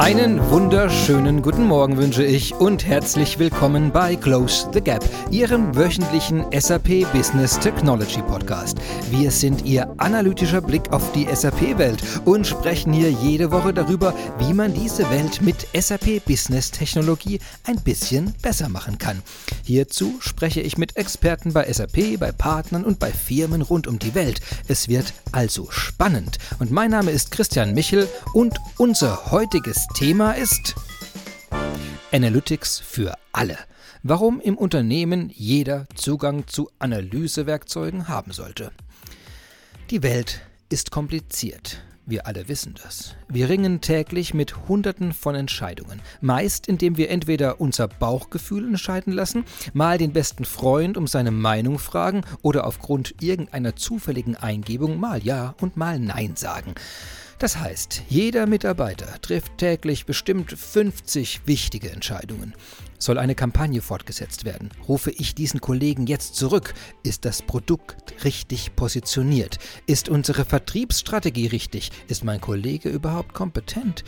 Einen wunderschönen guten Morgen wünsche ich und herzlich willkommen bei Close the Gap, Ihrem wöchentlichen SAP Business Technology Podcast. Wir sind Ihr analytischer Blick auf die SAP-Welt und sprechen hier jede Woche darüber, wie man diese Welt mit SAP Business Technologie ein bisschen besser machen kann. Hierzu spreche ich mit Experten bei SAP, bei Partnern und bei Firmen rund um die Welt. Es wird also spannend. Und mein Name ist Christian Michel und unser heutiges Thema ist Analytics für alle. Warum im Unternehmen jeder Zugang zu Analysewerkzeugen haben sollte. Die Welt ist kompliziert. Wir alle wissen das. Wir ringen täglich mit Hunderten von Entscheidungen. Meist, indem wir entweder unser Bauchgefühl entscheiden lassen, mal den besten Freund um seine Meinung fragen oder aufgrund irgendeiner zufälligen Eingebung mal Ja und mal Nein sagen. Das heißt, jeder Mitarbeiter trifft täglich bestimmt 50 wichtige Entscheidungen. Soll eine Kampagne fortgesetzt werden? Rufe ich diesen Kollegen jetzt zurück? Ist das Produkt richtig positioniert? Ist unsere Vertriebsstrategie richtig? Ist mein Kollege überhaupt kompetent?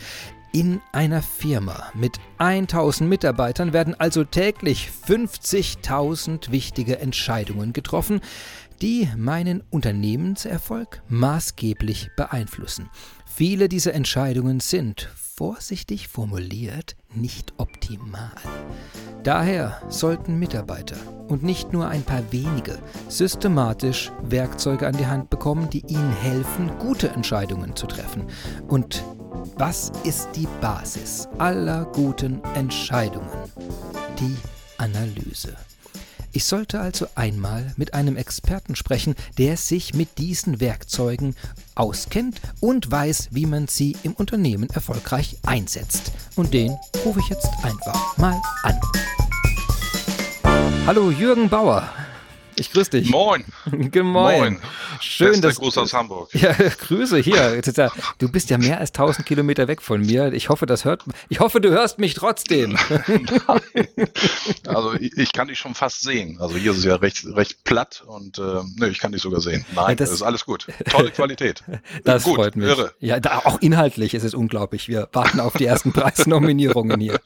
In einer Firma mit 1000 Mitarbeitern werden also täglich 50.000 wichtige Entscheidungen getroffen, die meinen Unternehmenserfolg maßgeblich beeinflussen. Viele dieser Entscheidungen sind, vorsichtig formuliert, nicht optimal. Daher sollten Mitarbeiter und nicht nur ein paar wenige systematisch Werkzeuge an die Hand bekommen, die ihnen helfen, gute Entscheidungen zu treffen. Und was ist die Basis aller guten Entscheidungen? Die Analyse. Ich sollte also einmal mit einem Experten sprechen, der sich mit diesen Werkzeugen auskennt und weiß, wie man sie im Unternehmen erfolgreich einsetzt. Und den rufe ich jetzt einfach mal an. Hallo Jürgen Bauer. Ich grüße dich. Moin. Moin. Moin. Schön, Bester dass Gruß aus Hamburg. Ja, Grüße hier. Du bist ja mehr als 1000 Kilometer weg von mir. Ich hoffe, das hört. Ich hoffe, du hörst mich trotzdem. also ich, kann dich schon fast sehen. Also hier ist es ja recht, recht platt und äh, ne, ich kann dich sogar sehen. Nein, ja, das, das, ist alles gut. Tolle Qualität. Das gut, freut mich. Irre. Ja, da, auch inhaltlich ist es unglaublich. Wir warten auf die ersten Preisnominierungen hier.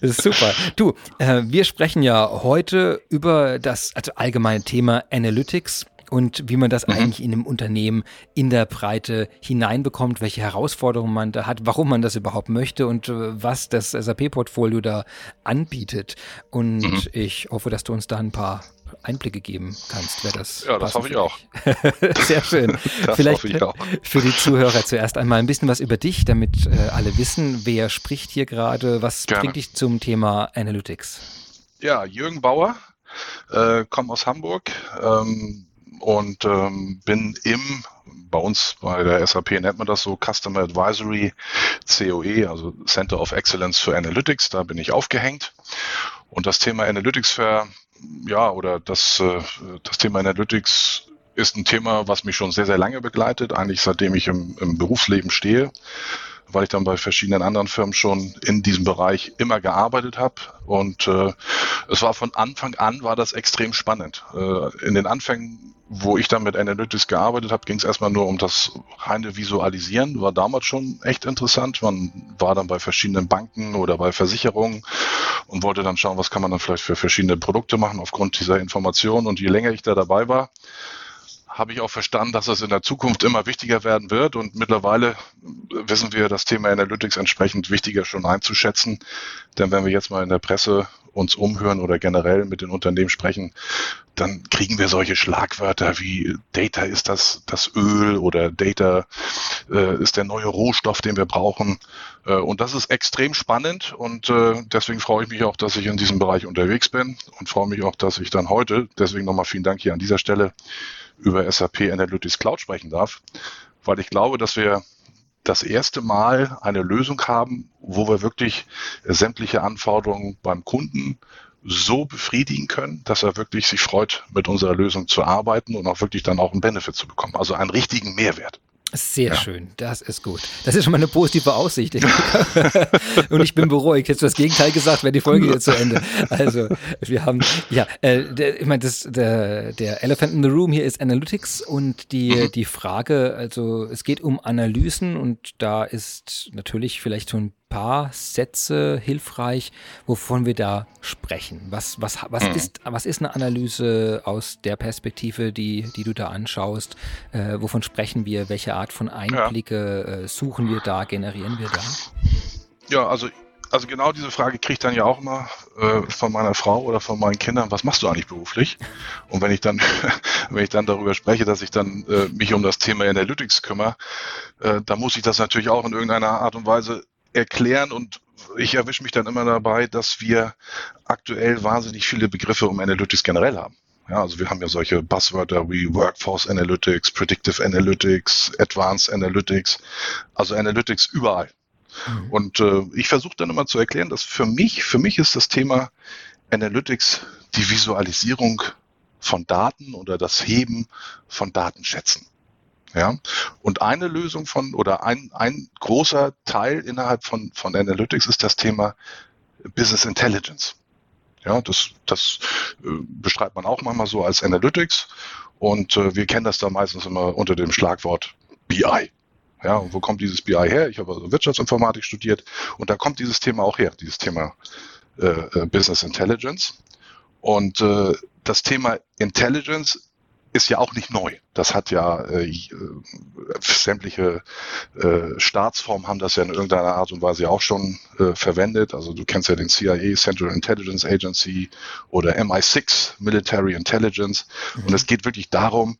Das ist super. Du, äh, wir sprechen ja heute über das also allgemeine Thema Analytics und wie man das mhm. eigentlich in einem Unternehmen in der Breite hineinbekommt, welche Herausforderungen man da hat, warum man das überhaupt möchte und äh, was das SAP-Portfolio da anbietet. Und mhm. ich hoffe, dass du uns da ein paar Einblicke geben kannst, wer das. Ja, das hoffe ich auch. Sehr schön. das Vielleicht hoffe ich auch. für die Zuhörer zuerst einmal ein bisschen was über dich, damit äh, alle wissen, wer spricht hier gerade, was Gerne. bringt dich zum Thema Analytics? Ja, Jürgen Bauer, äh, komme aus Hamburg, ähm, und ähm, bin im, bei uns bei der SAP nennt man das so, Customer Advisory COE, also Center of Excellence for Analytics, da bin ich aufgehängt. Und das Thema Analytics für, ja, oder das, äh, das Thema Analytics ist ein Thema, was mich schon sehr, sehr lange begleitet, eigentlich seitdem ich im, im Berufsleben stehe weil ich dann bei verschiedenen anderen Firmen schon in diesem Bereich immer gearbeitet habe. Und äh, es war von Anfang an war das extrem spannend. Äh, in den Anfängen, wo ich dann mit Analytics gearbeitet habe, ging es erstmal nur um das reine Visualisieren. War damals schon echt interessant. Man war dann bei verschiedenen Banken oder bei Versicherungen und wollte dann schauen, was kann man dann vielleicht für verschiedene Produkte machen aufgrund dieser Informationen. Und je länger ich da dabei war, habe ich auch verstanden, dass das in der Zukunft immer wichtiger werden wird. Und mittlerweile wissen wir das Thema Analytics entsprechend wichtiger schon einzuschätzen. Denn wenn wir jetzt mal in der Presse uns umhören oder generell mit den Unternehmen sprechen, dann kriegen wir solche Schlagwörter wie Data ist das, das Öl oder Data äh, ist der neue Rohstoff, den wir brauchen. Äh, und das ist extrem spannend und äh, deswegen freue ich mich auch, dass ich in diesem Bereich unterwegs bin und freue mich auch, dass ich dann heute, deswegen nochmal vielen Dank hier an dieser Stelle, über SAP Analytics Cloud sprechen darf, weil ich glaube, dass wir das erste Mal eine Lösung haben, wo wir wirklich sämtliche Anforderungen beim Kunden so befriedigen können, dass er wirklich sich freut, mit unserer Lösung zu arbeiten und auch wirklich dann auch einen Benefit zu bekommen. Also einen richtigen Mehrwert. Sehr ja. schön, das ist gut. Das ist schon mal eine positive Aussicht. und ich bin beruhigt. Du das Gegenteil gesagt, wäre die Folge jetzt zu Ende. Also, wir haben, ja, äh, der, ich meine, das, der, der Elephant in the Room hier ist Analytics und die, mhm. die Frage, also es geht um Analysen und da ist natürlich vielleicht so ein paar Sätze hilfreich, wovon wir da sprechen. Was, was, was, mhm. ist, was ist eine Analyse aus der Perspektive, die, die du da anschaust? Äh, wovon sprechen wir? Welche Art von Einblicke ja. äh, suchen wir da, generieren wir da? Ja, also also genau diese Frage kriege ich dann ja auch immer äh, von meiner Frau oder von meinen Kindern, was machst du eigentlich beruflich? Und wenn ich dann, wenn ich dann darüber spreche, dass ich dann äh, mich um das Thema Analytics kümmere, äh, dann muss ich das natürlich auch in irgendeiner Art und Weise erklären und ich erwische mich dann immer dabei, dass wir aktuell wahnsinnig viele Begriffe um Analytics generell haben. Ja, also wir haben ja solche Buzzwörter wie Workforce Analytics, Predictive Analytics, Advanced Analytics, also Analytics überall. Mhm. Und äh, ich versuche dann immer zu erklären, dass für mich, für mich ist das Thema Analytics die Visualisierung von Daten oder das Heben von Datenschätzen. Ja, und eine Lösung von oder ein, ein großer Teil innerhalb von, von Analytics ist das Thema Business Intelligence. Ja, das, das äh, beschreibt man auch manchmal so als Analytics und äh, wir kennen das da meistens immer unter dem Schlagwort BI. Ja, und wo kommt dieses BI her? Ich habe also Wirtschaftsinformatik studiert und da kommt dieses Thema auch her, dieses Thema äh, äh, Business Intelligence. Und äh, das Thema Intelligence ist ja auch nicht neu. Das hat ja äh, äh, sämtliche äh, Staatsformen haben das ja in irgendeiner Art und Weise auch schon äh, verwendet. Also du kennst ja den CIA, Central Intelligence Agency oder MI6, Military Intelligence. Mhm. Und es geht wirklich darum,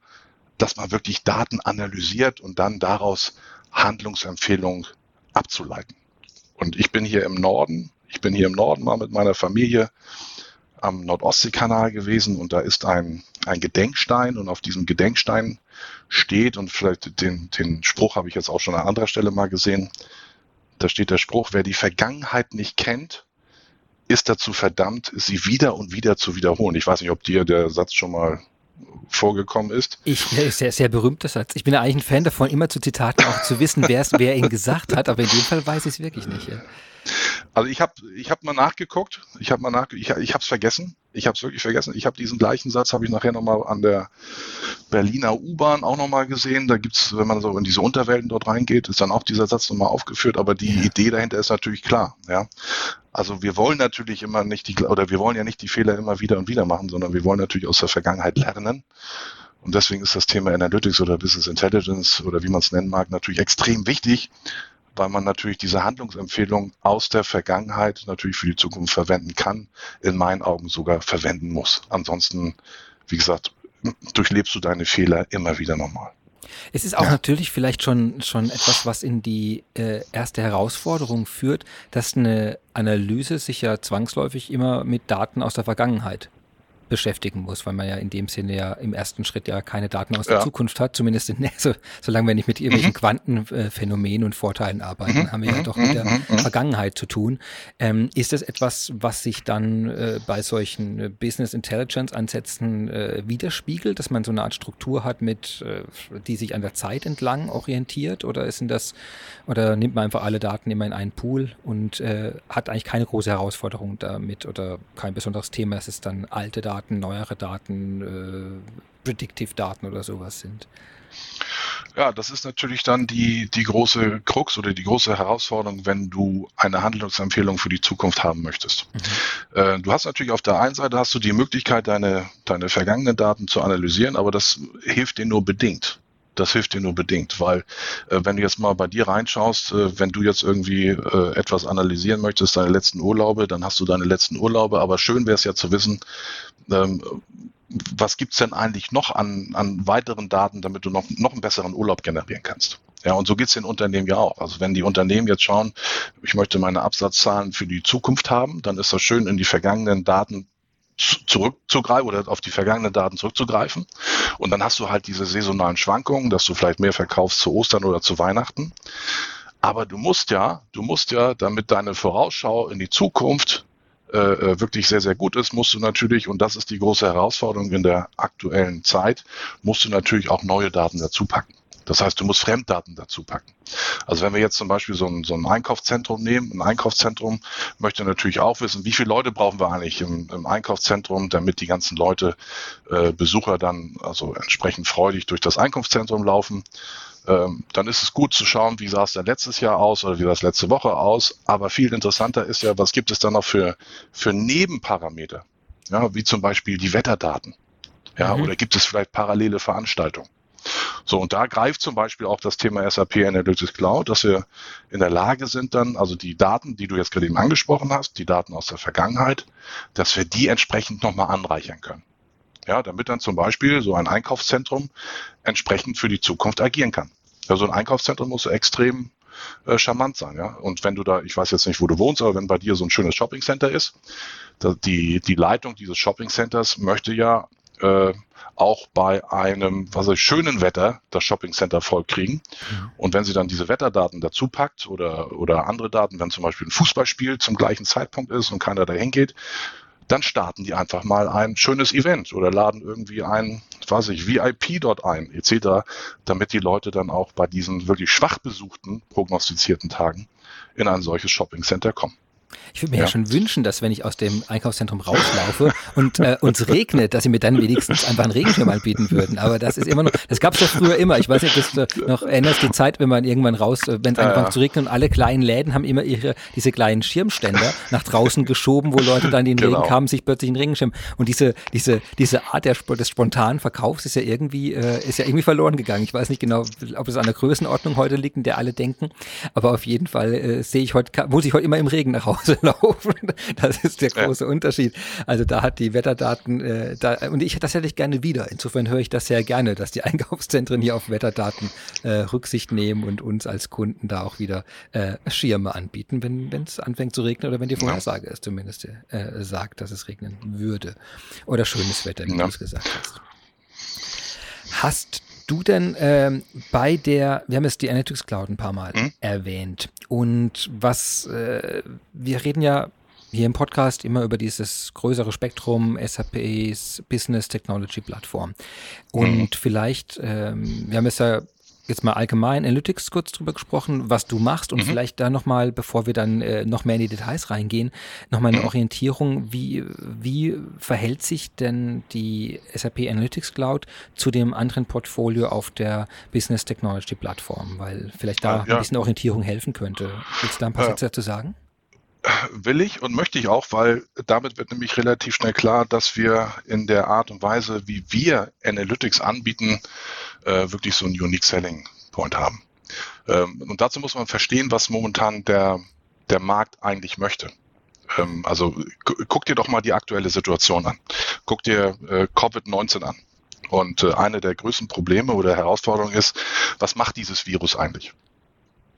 dass man wirklich Daten analysiert und dann daraus Handlungsempfehlung abzuleiten. Und ich bin hier im Norden, ich bin hier im Norden mal mit meiner Familie am Nordostseekanal gewesen und da ist ein, ein Gedenkstein und auf diesem Gedenkstein steht, und vielleicht den, den Spruch habe ich jetzt auch schon an anderer Stelle mal gesehen, da steht der Spruch, wer die Vergangenheit nicht kennt, ist dazu verdammt, sie wieder und wieder zu wiederholen. Ich weiß nicht, ob dir der Satz schon mal vorgekommen ist. Ich, sehr, sehr berühmter Satz. Ich bin ja eigentlich ein Fan davon, immer zu Zitaten auch zu wissen, wer ihn gesagt hat, aber in dem Fall weiß ich es wirklich nicht. Ja. Also ich habe ich hab mal nachgeguckt, ich habe mal nach, ich, ich habe es vergessen, ich habe es wirklich vergessen. Ich habe diesen gleichen Satz, habe ich nachher nochmal an der Berliner U-Bahn auch nochmal gesehen. Da gibt's, wenn man so in diese Unterwelten dort reingeht, ist dann auch dieser Satz nochmal aufgeführt, aber die. Idee dahinter ist natürlich klar. Ja, Also wir wollen natürlich immer nicht die, oder wir wollen ja nicht die Fehler immer wieder und wieder machen, sondern wir wollen natürlich aus der Vergangenheit lernen. Und deswegen ist das Thema Analytics oder Business Intelligence oder wie man es nennen mag, natürlich extrem wichtig, weil man natürlich diese Handlungsempfehlung aus der Vergangenheit natürlich für die Zukunft verwenden kann, in meinen Augen sogar verwenden muss. Ansonsten, wie gesagt, durchlebst du deine Fehler immer wieder nochmal. Es ist auch ja. natürlich vielleicht schon, schon etwas, was in die äh, erste Herausforderung führt, dass eine Analyse sich ja zwangsläufig immer mit Daten aus der Vergangenheit beschäftigen muss, weil man ja in dem Sinne ja im ersten Schritt ja keine Daten aus der Zukunft hat, zumindest in, so, solange wir nicht mit irgendwelchen mhm. Quantenphänomenen und Vorteilen arbeiten, mhm. haben wir ja mhm. doch mit der mhm. Mhm. Vergangenheit zu tun. Ähm, ist das etwas, was sich dann äh, bei solchen äh, Business Intelligence Ansätzen äh, widerspiegelt, dass man so eine Art Struktur hat, mit, äh, die sich an der Zeit entlang orientiert, oder ist das, oder nimmt man einfach alle Daten immer in einen Pool und äh, hat eigentlich keine große Herausforderung damit oder kein besonderes Thema, es ist dann alte Daten Daten, neuere Daten, äh, Predictive-Daten oder sowas sind. Ja, das ist natürlich dann die, die große Krux oder die große Herausforderung, wenn du eine Handlungsempfehlung für die Zukunft haben möchtest. Mhm. Äh, du hast natürlich auf der einen Seite hast du die Möglichkeit, deine, deine vergangenen Daten zu analysieren, aber das hilft dir nur bedingt das hilft dir nur bedingt, weil äh, wenn du jetzt mal bei dir reinschaust, äh, wenn du jetzt irgendwie äh, etwas analysieren möchtest, deine letzten Urlaube, dann hast du deine letzten Urlaube, aber schön wäre es ja zu wissen, ähm, was gibt's denn eigentlich noch an, an weiteren Daten, damit du noch, noch einen besseren Urlaub generieren kannst. Ja, und so geht's den Unternehmen ja auch. Also wenn die Unternehmen jetzt schauen, ich möchte meine Absatzzahlen für die Zukunft haben, dann ist das schön, in die vergangenen Daten zurückzugreifen oder auf die vergangenen Daten zurückzugreifen. Und dann hast du halt diese saisonalen Schwankungen, dass du vielleicht mehr verkaufst zu Ostern oder zu Weihnachten. Aber du musst ja, du musst ja, damit deine Vorausschau in die Zukunft äh, äh wirklich sehr, sehr gut ist, musst du natürlich, und das ist die große Herausforderung in der aktuellen Zeit, musst du natürlich auch neue Daten dazu packen. Das heißt, du musst Fremddaten dazu packen. Also wenn wir jetzt zum Beispiel so ein, so ein Einkaufszentrum nehmen, ein Einkaufszentrum möchte natürlich auch wissen, wie viele Leute brauchen wir eigentlich im, im Einkaufszentrum, damit die ganzen Leute, äh, Besucher dann also entsprechend freudig durch das Einkaufszentrum laufen. Ähm, dann ist es gut zu schauen, wie sah es denn letztes Jahr aus oder wie sah es letzte Woche aus. Aber viel interessanter ist ja, was gibt es dann noch für, für Nebenparameter? Ja, wie zum Beispiel die Wetterdaten. Ja, mhm. oder gibt es vielleicht parallele Veranstaltungen? So, und da greift zum Beispiel auch das Thema SAP Analytics Cloud, dass wir in der Lage sind dann, also die Daten, die du jetzt gerade eben angesprochen hast, die Daten aus der Vergangenheit, dass wir die entsprechend nochmal anreichern können. Ja, damit dann zum Beispiel so ein Einkaufszentrum entsprechend für die Zukunft agieren kann. Also ein Einkaufszentrum muss extrem äh, charmant sein, ja. Und wenn du da, ich weiß jetzt nicht, wo du wohnst, aber wenn bei dir so ein schönes Shoppingcenter ist, die, die Leitung dieses Shoppingcenters möchte ja äh, auch bei einem was ich, schönen Wetter das Shoppingcenter voll kriegen. Mhm. Und wenn sie dann diese Wetterdaten dazu packt oder, oder andere Daten, wenn zum Beispiel ein Fußballspiel zum gleichen Zeitpunkt ist und keiner dahin geht, dann starten die einfach mal ein schönes Event oder laden irgendwie ein, weiß ich, VIP dort ein, etc., damit die Leute dann auch bei diesen wirklich schwach besuchten, prognostizierten Tagen in ein solches Shoppingcenter kommen. Ich würde mir ja. ja. schon wünschen, dass wenn ich aus dem Einkaufszentrum rauslaufe und äh, uns regnet, dass sie mir dann wenigstens einfach einen Regenschirm anbieten würden. Aber das ist immer noch, das gab es ja früher immer. Ich weiß nicht, ob du noch erinnerst, die Zeit, wenn man irgendwann raus, äh, wenn es anfängt ja. zu regnen und alle kleinen Läden haben immer ihre, diese kleinen Schirmständer nach draußen geschoben, wo Leute dann in den genau. Regen kamen, sich plötzlich einen Regenschirm. Und diese, diese, diese Art der, des spontanen Verkaufs ist ja irgendwie, äh, ist ja irgendwie verloren gegangen. Ich weiß nicht genau, ob es an der Größenordnung heute liegt, in der alle denken. Aber auf jeden Fall äh, sehe ich heute, muss ich heute immer im Regen nach Hause Hause laufen. Das ist der große ja. Unterschied. Also da hat die Wetterdaten, äh, da, und ich, das hätte ich gerne wieder. Insofern höre ich das sehr gerne, dass die Einkaufszentren hier auf Wetterdaten äh, Rücksicht nehmen und uns als Kunden da auch wieder äh, Schirme anbieten, wenn es anfängt zu regnen oder wenn die Vorhersage es zumindest äh, sagt, dass es regnen würde. Oder schönes Wetter, wie ja. du es gesagt hast. Hast du denn ähm, bei der, wir haben jetzt die Analytics Cloud ein paar Mal mhm. erwähnt und was, äh, wir reden ja hier im Podcast immer über dieses größere Spektrum SAPs Business Technology Plattform. Und mhm. vielleicht, ähm, wir haben es ja jetzt mal allgemein Analytics kurz drüber gesprochen, was du machst und mhm. vielleicht da nochmal, bevor wir dann äh, noch mehr in die Details reingehen, nochmal eine mhm. Orientierung, wie, wie verhält sich denn die SAP Analytics Cloud zu dem anderen Portfolio auf der Business Technology Plattform, weil vielleicht da ja. ein bisschen Orientierung helfen könnte. Willst du da ein paar ja. Sätze dazu sagen? will ich und möchte ich auch, weil damit wird nämlich relativ schnell klar, dass wir in der Art und Weise, wie wir Analytics anbieten, äh, wirklich so einen Unique Selling Point haben. Ähm, und dazu muss man verstehen, was momentan der, der Markt eigentlich möchte. Ähm, also guck dir doch mal die aktuelle Situation an. Guck dir äh, Covid-19 an. Und äh, eine der größten Probleme oder Herausforderungen ist, was macht dieses Virus eigentlich?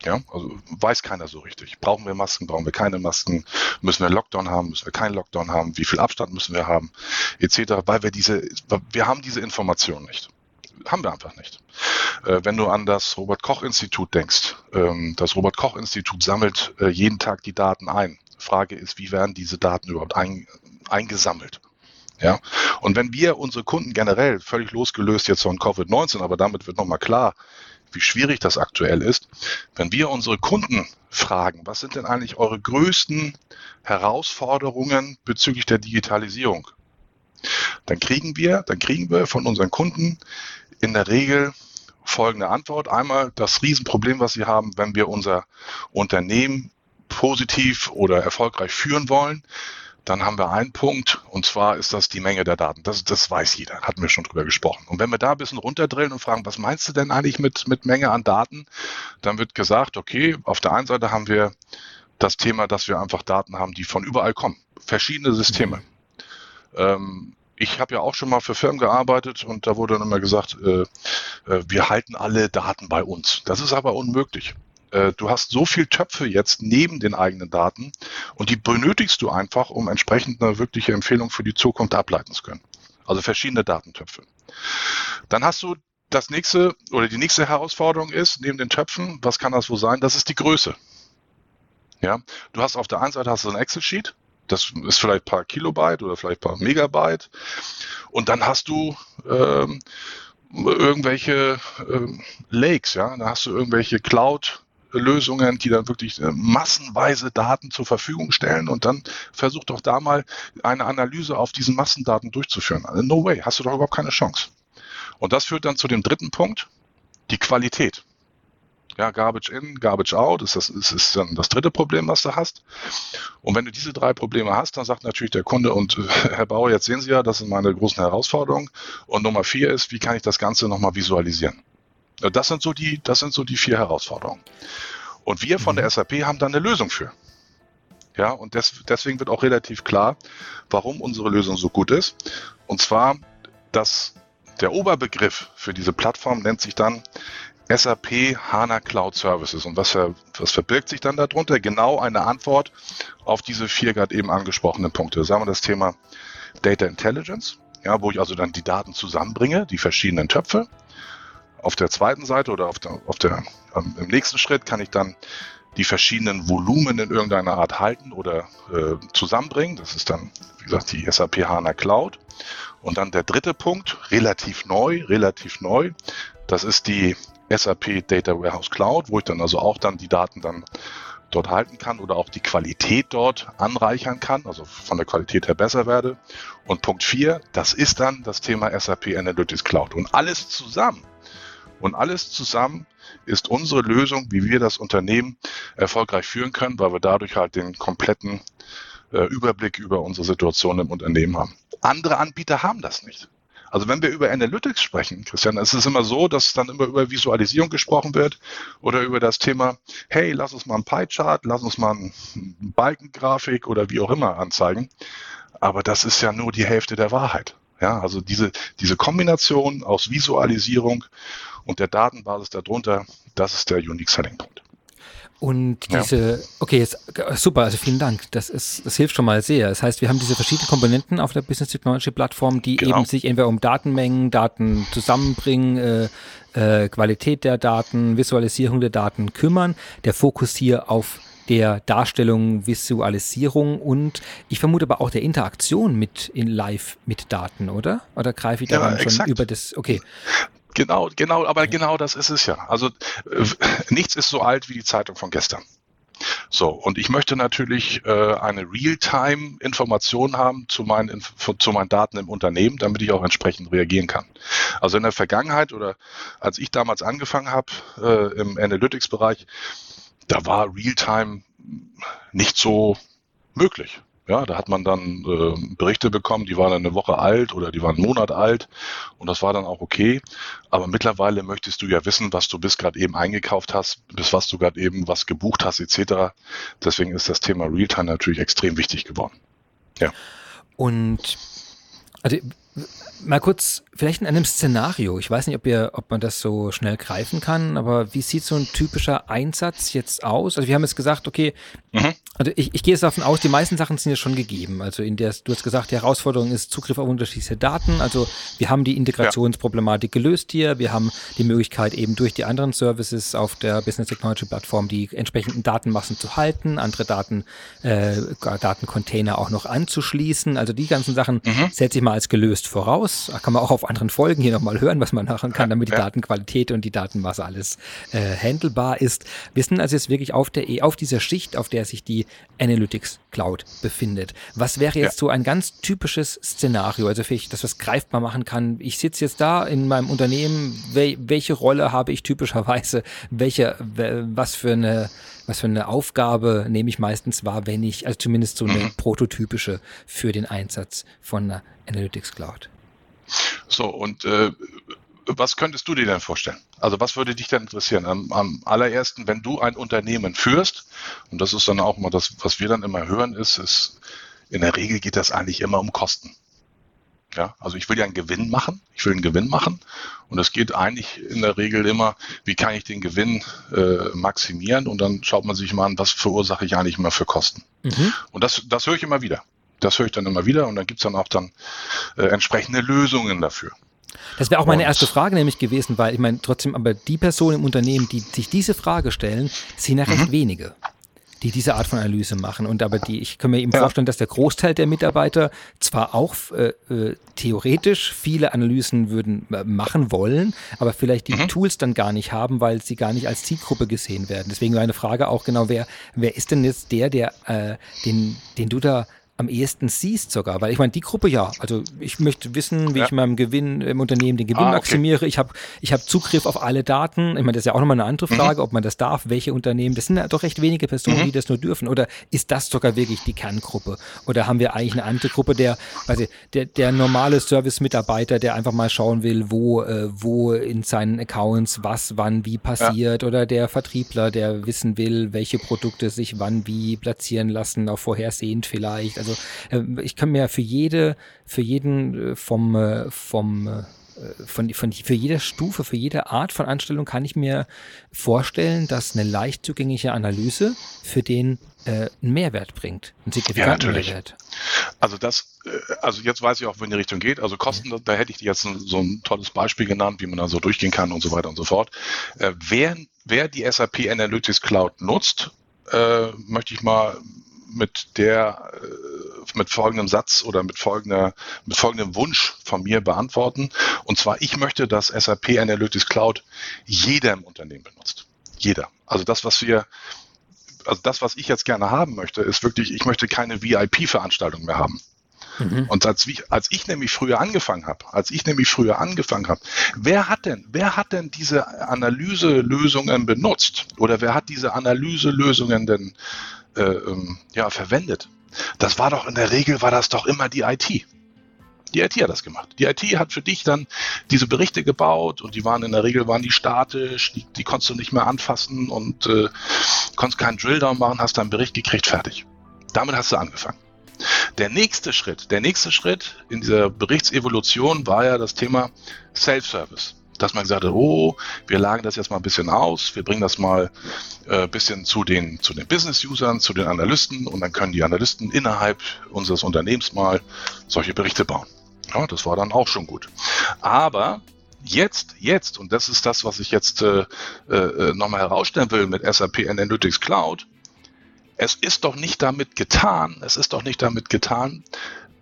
Ja, also weiß keiner so richtig. Brauchen wir Masken, brauchen wir keine Masken? Müssen wir Lockdown haben, müssen wir keinen Lockdown haben? Wie viel Abstand müssen wir haben? Etc. Weil wir diese, wir haben diese Informationen nicht. Haben wir einfach nicht. Äh, wenn du an das Robert Koch Institut denkst, ähm, das Robert Koch Institut sammelt äh, jeden Tag die Daten ein. Frage ist, wie werden diese Daten überhaupt ein, eingesammelt? Ja, und wenn wir unsere Kunden generell völlig losgelöst jetzt von Covid-19, aber damit wird nochmal klar, wie schwierig das aktuell ist, wenn wir unsere Kunden fragen, was sind denn eigentlich eure größten Herausforderungen bezüglich der Digitalisierung? Dann kriegen wir, dann kriegen wir von unseren Kunden in der Regel folgende Antwort. Einmal das Riesenproblem, was sie haben, wenn wir unser Unternehmen positiv oder erfolgreich führen wollen, dann haben wir einen Punkt und zwar ist das die Menge der Daten. Das, das weiß jeder, hatten wir schon drüber gesprochen. Und wenn wir da ein bisschen runterdrillen und fragen, was meinst du denn eigentlich mit, mit Menge an Daten, dann wird gesagt, okay, auf der einen Seite haben wir das Thema, dass wir einfach Daten haben, die von überall kommen. Verschiedene Systeme. Mhm. Ähm, ich habe ja auch schon mal für Firmen gearbeitet und da wurde dann immer gesagt, äh, äh, wir halten alle Daten bei uns. Das ist aber unmöglich. Äh, du hast so viel Töpfe jetzt neben den eigenen Daten und die benötigst du einfach, um entsprechend eine wirkliche Empfehlung für die Zukunft ableiten zu können. Also verschiedene Datentöpfe. Dann hast du das nächste oder die nächste Herausforderung ist, neben den Töpfen, was kann das wohl sein? Das ist die Größe. Ja, du hast auf der einen Seite hast du ein Excel-Sheet, das ist vielleicht paar Kilobyte oder vielleicht paar Megabyte. Und dann hast du ähm, irgendwelche ähm, Lakes, ja, da hast du irgendwelche Cloud Lösungen, die dann wirklich äh, massenweise Daten zur Verfügung stellen und dann versuch doch da mal eine Analyse auf diesen Massendaten durchzuführen. Also no way, hast du doch überhaupt keine Chance. Und das führt dann zu dem dritten Punkt, die Qualität. Ja, Garbage in, Garbage out ist das, ist, ist dann das dritte Problem, was du hast. Und wenn du diese drei Probleme hast, dann sagt natürlich der Kunde und äh, Herr Bauer, jetzt sehen Sie ja, das sind meine großen Herausforderungen. Und Nummer vier ist, wie kann ich das Ganze nochmal visualisieren? Das sind so die, das sind so die vier Herausforderungen. Und wir von der mhm. SAP haben da eine Lösung für. Ja, und des, deswegen wird auch relativ klar, warum unsere Lösung so gut ist. Und zwar, dass der Oberbegriff für diese Plattform nennt sich dann SAP HANA Cloud Services. Und was, was verbirgt sich dann darunter? Genau eine Antwort auf diese vier gerade eben angesprochenen Punkte. Sagen wir das Thema Data Intelligence, ja, wo ich also dann die Daten zusammenbringe, die verschiedenen Töpfe. Auf der zweiten Seite oder auf der, auf der, ähm, im nächsten Schritt kann ich dann die verschiedenen Volumen in irgendeiner Art halten oder äh, zusammenbringen. Das ist dann, wie gesagt, die SAP HANA Cloud. Und dann der dritte Punkt, relativ neu, relativ neu, das ist die SAP Data Warehouse Cloud, wo ich dann also auch dann die Daten dann dort halten kann oder auch die Qualität dort anreichern kann, also von der Qualität her besser werde. Und Punkt vier, das ist dann das Thema SAP Analytics Cloud. Und alles zusammen, und alles zusammen ist unsere Lösung, wie wir das Unternehmen erfolgreich führen können, weil wir dadurch halt den kompletten äh, Überblick über unsere Situation im Unternehmen haben. Andere Anbieter haben das nicht. Also wenn wir über Analytics sprechen, Christian, ist es immer so, dass dann immer über Visualisierung gesprochen wird oder über das Thema, hey, lass uns mal ein Pie-Chart, lass uns mal eine Balkengrafik oder wie auch immer anzeigen. Aber das ist ja nur die Hälfte der Wahrheit. Ja, also diese, diese Kombination aus Visualisierung und der Datenbasis darunter, das ist der Unique Selling Point. Und diese, ja. okay, jetzt super, also vielen Dank. Das ist, das hilft schon mal sehr. Das heißt, wir haben diese verschiedenen Komponenten auf der Business Technology Plattform, die genau. eben sich entweder um Datenmengen, Daten zusammenbringen, äh, äh, Qualität der Daten, Visualisierung der Daten kümmern. Der Fokus hier auf der Darstellung, Visualisierung und ich vermute aber auch der Interaktion mit in Live mit Daten, oder? Oder greife ich da ja, schon über das? Okay. Genau, genau, aber genau das ist es ja. Also äh, nichts ist so alt wie die Zeitung von gestern. So, und ich möchte natürlich äh, eine Realtime-Information haben zu meinen, zu meinen Daten im Unternehmen, damit ich auch entsprechend reagieren kann. Also in der Vergangenheit oder als ich damals angefangen habe äh, im Analytics-Bereich, da war Realtime nicht so möglich. Ja, da hat man dann äh, Berichte bekommen, die waren eine Woche alt oder die waren einen Monat alt und das war dann auch okay. Aber mittlerweile möchtest du ja wissen, was du bis gerade eben eingekauft hast, bis was du gerade eben was gebucht hast etc. Deswegen ist das Thema Realtime natürlich extrem wichtig geworden. Ja. Und also Mal kurz, vielleicht in einem Szenario. Ich weiß nicht, ob, ihr, ob man das so schnell greifen kann, aber wie sieht so ein typischer Einsatz jetzt aus? Also wir haben jetzt gesagt, okay, mhm. also ich, ich gehe jetzt davon aus, die meisten Sachen sind ja schon gegeben. Also in der, du hast gesagt, die Herausforderung ist Zugriff auf unterschiedliche Daten. Also wir haben die Integrationsproblematik gelöst hier. Wir haben die Möglichkeit eben durch die anderen Services auf der Business Technology Plattform die entsprechenden Datenmassen zu halten, andere Daten, äh, Datencontainer auch noch anzuschließen. Also die ganzen Sachen mhm. setze ich mal als gelöst voraus aus. Kann man auch auf anderen Folgen hier nochmal hören, was man machen kann, damit die. Datenqualität und die Datenmasse alles äh, handelbar ist. Wir sind also jetzt wirklich auf, der, auf dieser Schicht, auf der sich die Analytics Cloud befindet. Was wäre jetzt ja. so ein ganz typisches Szenario? Also vielleicht, dass was greifbar machen kann. Ich sitze jetzt da in meinem Unternehmen. Wel welche Rolle habe ich typischerweise? Welche, was für eine was für eine Aufgabe nehme ich meistens wahr, wenn ich, also zumindest so eine mhm. prototypische für den Einsatz von einer Analytics Cloud. So, und äh, was könntest du dir denn vorstellen? Also was würde dich denn interessieren? Am, am, allerersten, wenn du ein Unternehmen führst, und das ist dann auch immer das, was wir dann immer hören, ist, ist in der Regel geht das eigentlich immer um Kosten. Ja, also ich will ja einen Gewinn machen, ich will einen Gewinn machen und es geht eigentlich in der Regel immer, wie kann ich den Gewinn äh, maximieren und dann schaut man sich mal an, was verursache ich eigentlich immer für Kosten. Mhm. Und das, das höre ich immer wieder. Das höre ich dann immer wieder und dann gibt es dann auch dann äh, entsprechende Lösungen dafür. Das wäre auch meine erste Frage nämlich gewesen, weil ich meine, trotzdem, aber die Personen im Unternehmen, die sich diese Frage stellen, sind ja recht mhm. wenige, die diese Art von Analyse machen. Und aber die, ich kann mir eben ja. vorstellen, dass der Großteil der Mitarbeiter zwar auch äh, äh, theoretisch viele Analysen würden äh, machen wollen, aber vielleicht die mhm. Tools dann gar nicht haben, weil sie gar nicht als Zielgruppe gesehen werden. Deswegen meine Frage auch genau, wer, wer ist denn jetzt der, der, äh, den, den du da am ehesten siehst sogar, weil ich meine, die Gruppe ja, also ich möchte wissen, wie ja. ich meinem Gewinn im Unternehmen den Gewinn ah, okay. maximiere. Ich habe ich hab Zugriff auf alle Daten. Ich meine, das ist ja auch nochmal eine andere mhm. Frage, mhm. ob man das darf, welche Unternehmen. Das sind ja doch recht wenige Personen, mhm. die das nur dürfen. Oder ist das sogar wirklich die Kerngruppe? Oder haben wir eigentlich eine andere Gruppe, der, also der, der normale Service-Mitarbeiter, der einfach mal schauen will, wo, äh, wo in seinen Accounts was, wann, wie passiert? Ja. Oder der Vertriebler, der wissen will, welche Produkte sich wann, wie platzieren lassen, auch vorhersehend vielleicht. Also äh, ich kann mir für jede, für jeden äh, vom, äh, vom von, von, für jede Stufe, für jede Art von Anstellung kann ich mir vorstellen, dass eine leicht zugängliche Analyse für den äh, einen Mehrwert bringt, einen signifikanten ja, natürlich. Mehrwert. Also das, also jetzt weiß ich auch, wo in die Richtung geht. Also Kosten, ja. da hätte ich jetzt so ein tolles Beispiel genannt, wie man da so durchgehen kann und so weiter und so fort. Äh, wer, wer die SAP Analytics Cloud nutzt, äh, möchte ich mal mit der, äh, mit folgendem Satz oder mit folgender, mit folgendem Wunsch von mir beantworten. Und zwar, ich möchte, dass SAP Analytics Cloud jeder im Unternehmen benutzt. Jeder. Also das, was wir, also das, was ich jetzt gerne haben möchte, ist wirklich, ich möchte keine VIP-Veranstaltung mehr haben. Mhm. Und als, als ich nämlich früher angefangen habe, als ich nämlich früher angefangen habe, wer hat denn, wer hat denn diese Analyselösungen benutzt? Oder wer hat diese Analyselösungen denn äh, ähm, ja, verwendet. Das war doch in der Regel, war das doch immer die IT. Die IT hat das gemacht. Die IT hat für dich dann diese Berichte gebaut und die waren in der Regel waren die statisch, die, die konntest du nicht mehr anfassen und äh, konntest keinen Drilldown machen, hast dann einen Bericht gekriegt, fertig. Damit hast du angefangen. Der nächste Schritt, der nächste Schritt in dieser Berichtsevolution war ja das Thema Self-Service dass man gesagt hat, oh, wir lagen das jetzt mal ein bisschen aus, wir bringen das mal ein äh, bisschen zu den, zu den Business-Usern, zu den Analysten und dann können die Analysten innerhalb unseres Unternehmens mal solche Berichte bauen. Ja, das war dann auch schon gut. Aber jetzt, jetzt, und das ist das, was ich jetzt äh, äh, nochmal herausstellen will mit SAP Analytics Cloud, es ist doch nicht damit getan, es ist doch nicht damit getan,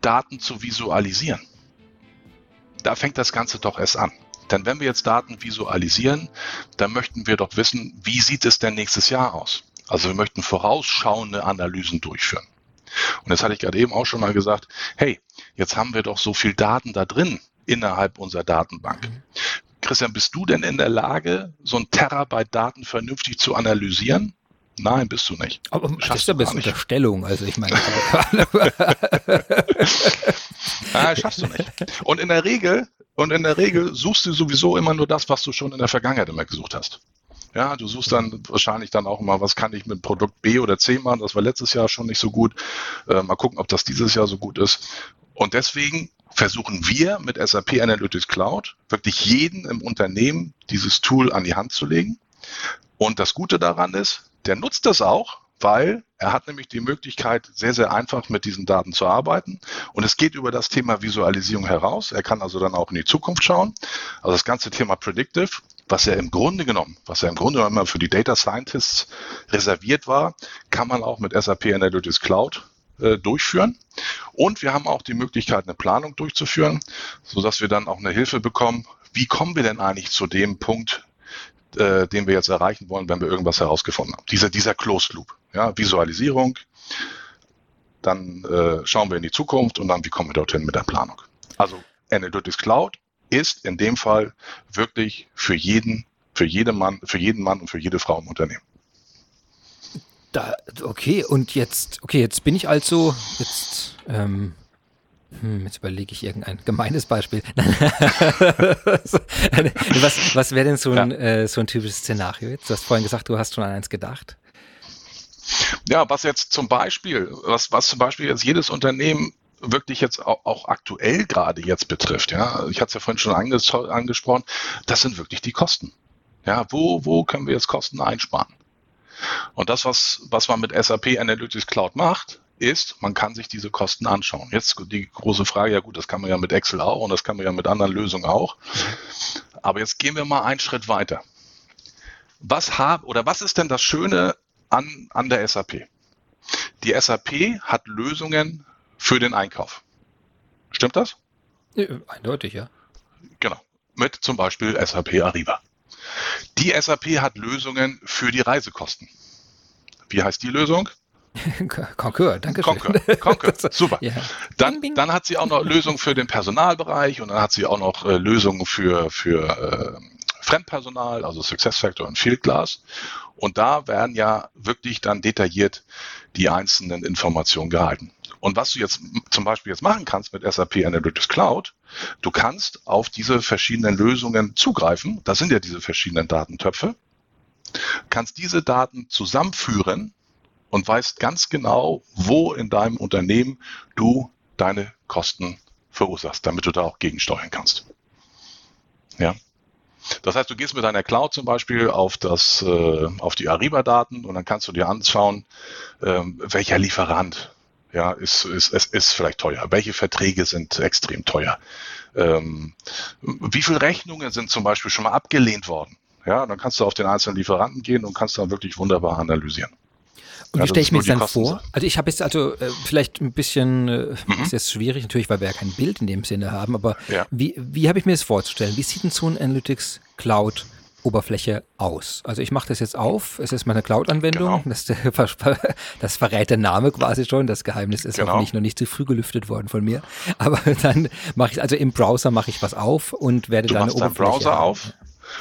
Daten zu visualisieren. Da fängt das Ganze doch erst an. Denn wenn wir jetzt Daten visualisieren, dann möchten wir doch wissen, wie sieht es denn nächstes Jahr aus? Also wir möchten vorausschauende Analysen durchführen. Und das hatte ich gerade eben auch schon mal gesagt, hey, jetzt haben wir doch so viel Daten da drin innerhalb unserer Datenbank. Mhm. Christian, bist du denn in der Lage, so ein Terabyte Daten vernünftig zu analysieren? Nein, bist du nicht. Aber Schaffst das ist ja bis Unterstellung, also ich meine. ah, schaffst du nicht. Und in der Regel und in der Regel suchst du sowieso immer nur das, was du schon in der Vergangenheit immer gesucht hast. Ja, du suchst dann wahrscheinlich dann auch immer, was kann ich mit Produkt B oder C machen? Das war letztes Jahr schon nicht so gut. Äh, mal gucken, ob das dieses Jahr so gut ist. Und deswegen versuchen wir mit SAP Analytics Cloud wirklich jeden im Unternehmen dieses Tool an die Hand zu legen. Und das Gute daran ist, der nutzt das auch, weil er hat nämlich die Möglichkeit, sehr, sehr einfach mit diesen Daten zu arbeiten. Und es geht über das Thema Visualisierung heraus. Er kann also dann auch in die Zukunft schauen. Also das ganze Thema Predictive, was ja im Grunde genommen, was ja im Grunde genommen immer für die Data Scientists reserviert war, kann man auch mit SAP Analytics Cloud äh, durchführen. Und wir haben auch die Möglichkeit, eine Planung durchzuführen, sodass wir dann auch eine Hilfe bekommen. Wie kommen wir denn eigentlich zu dem Punkt, äh, den wir jetzt erreichen wollen, wenn wir irgendwas herausgefunden haben. Dieser, dieser Closed Loop, ja, Visualisierung, dann äh, schauen wir in die Zukunft und dann, wie kommen wir dorthin mit der Planung. Also Analytics Cloud ist in dem Fall wirklich für jeden, für jeden Mann, für jeden Mann und für jede Frau im Unternehmen. Da, okay, und jetzt, okay, jetzt bin ich also, jetzt ähm, hm, jetzt überlege ich irgendein gemeines Beispiel. was was wäre denn so ein, ja. äh, so ein typisches Szenario jetzt? Du hast vorhin gesagt, du hast schon an eins gedacht. Ja, was jetzt zum Beispiel, was, was zum Beispiel jetzt jedes Unternehmen wirklich jetzt auch, auch aktuell gerade jetzt betrifft, ja, ich hatte es ja vorhin schon anges angesprochen, das sind wirklich die Kosten. Ja, wo, wo können wir jetzt Kosten einsparen? Und das, was, was man mit SAP Analytics Cloud macht, ist, man kann sich diese Kosten anschauen. Jetzt die große Frage, ja gut, das kann man ja mit Excel auch und das kann man ja mit anderen Lösungen auch. Aber jetzt gehen wir mal einen Schritt weiter. Was hab, oder was ist denn das Schöne an, an der SAP? Die SAP hat Lösungen für den Einkauf. Stimmt das? Ja, eindeutig, ja. Genau. Mit zum Beispiel SAP Ariba. Die SAP hat Lösungen für die Reisekosten. Wie heißt die Lösung? Concur, danke schön. Concur, Concur, super. Ja. Dann, dann hat sie auch noch Lösungen für den Personalbereich und dann hat sie auch noch äh, Lösungen für, für äh, Fremdpersonal, also SuccessFactor und Fieldglass. Und da werden ja wirklich dann detailliert die einzelnen Informationen gehalten. Und was du jetzt zum Beispiel jetzt machen kannst mit SAP Analytics Cloud, du kannst auf diese verschiedenen Lösungen zugreifen. Das sind ja diese verschiedenen Datentöpfe. Kannst diese Daten zusammenführen und weißt ganz genau, wo in deinem Unternehmen du deine Kosten verursachst, damit du da auch gegensteuern kannst. Ja. Das heißt, du gehst mit deiner Cloud zum Beispiel auf, das, äh, auf die Ariba-Daten und dann kannst du dir anschauen, ähm, welcher Lieferant ja, ist, ist, ist, ist vielleicht teuer, welche Verträge sind extrem teuer, ähm, wie viele Rechnungen sind zum Beispiel schon mal abgelehnt worden. Ja, dann kannst du auf den einzelnen Lieferanten gehen und kannst dann wirklich wunderbar analysieren. Und wie stelle ich mir das dann vor? Also ich habe jetzt also äh, vielleicht ein bisschen, äh, mhm. ist jetzt schwierig natürlich, weil wir ja kein Bild in dem Sinne haben, aber ja. wie, wie habe ich mir das vorzustellen? Wie sieht denn so ein Analytics Cloud Oberfläche aus. Also ich mache das jetzt auf, es ist meine Cloud-Anwendung, genau. das, das, verrät der Name quasi schon, das Geheimnis ist genau. hoffentlich noch nicht zu früh gelüftet worden von mir, aber dann mache ich, also im Browser mache ich was auf und werde du dann eine Oberfläche... Browser haben. auf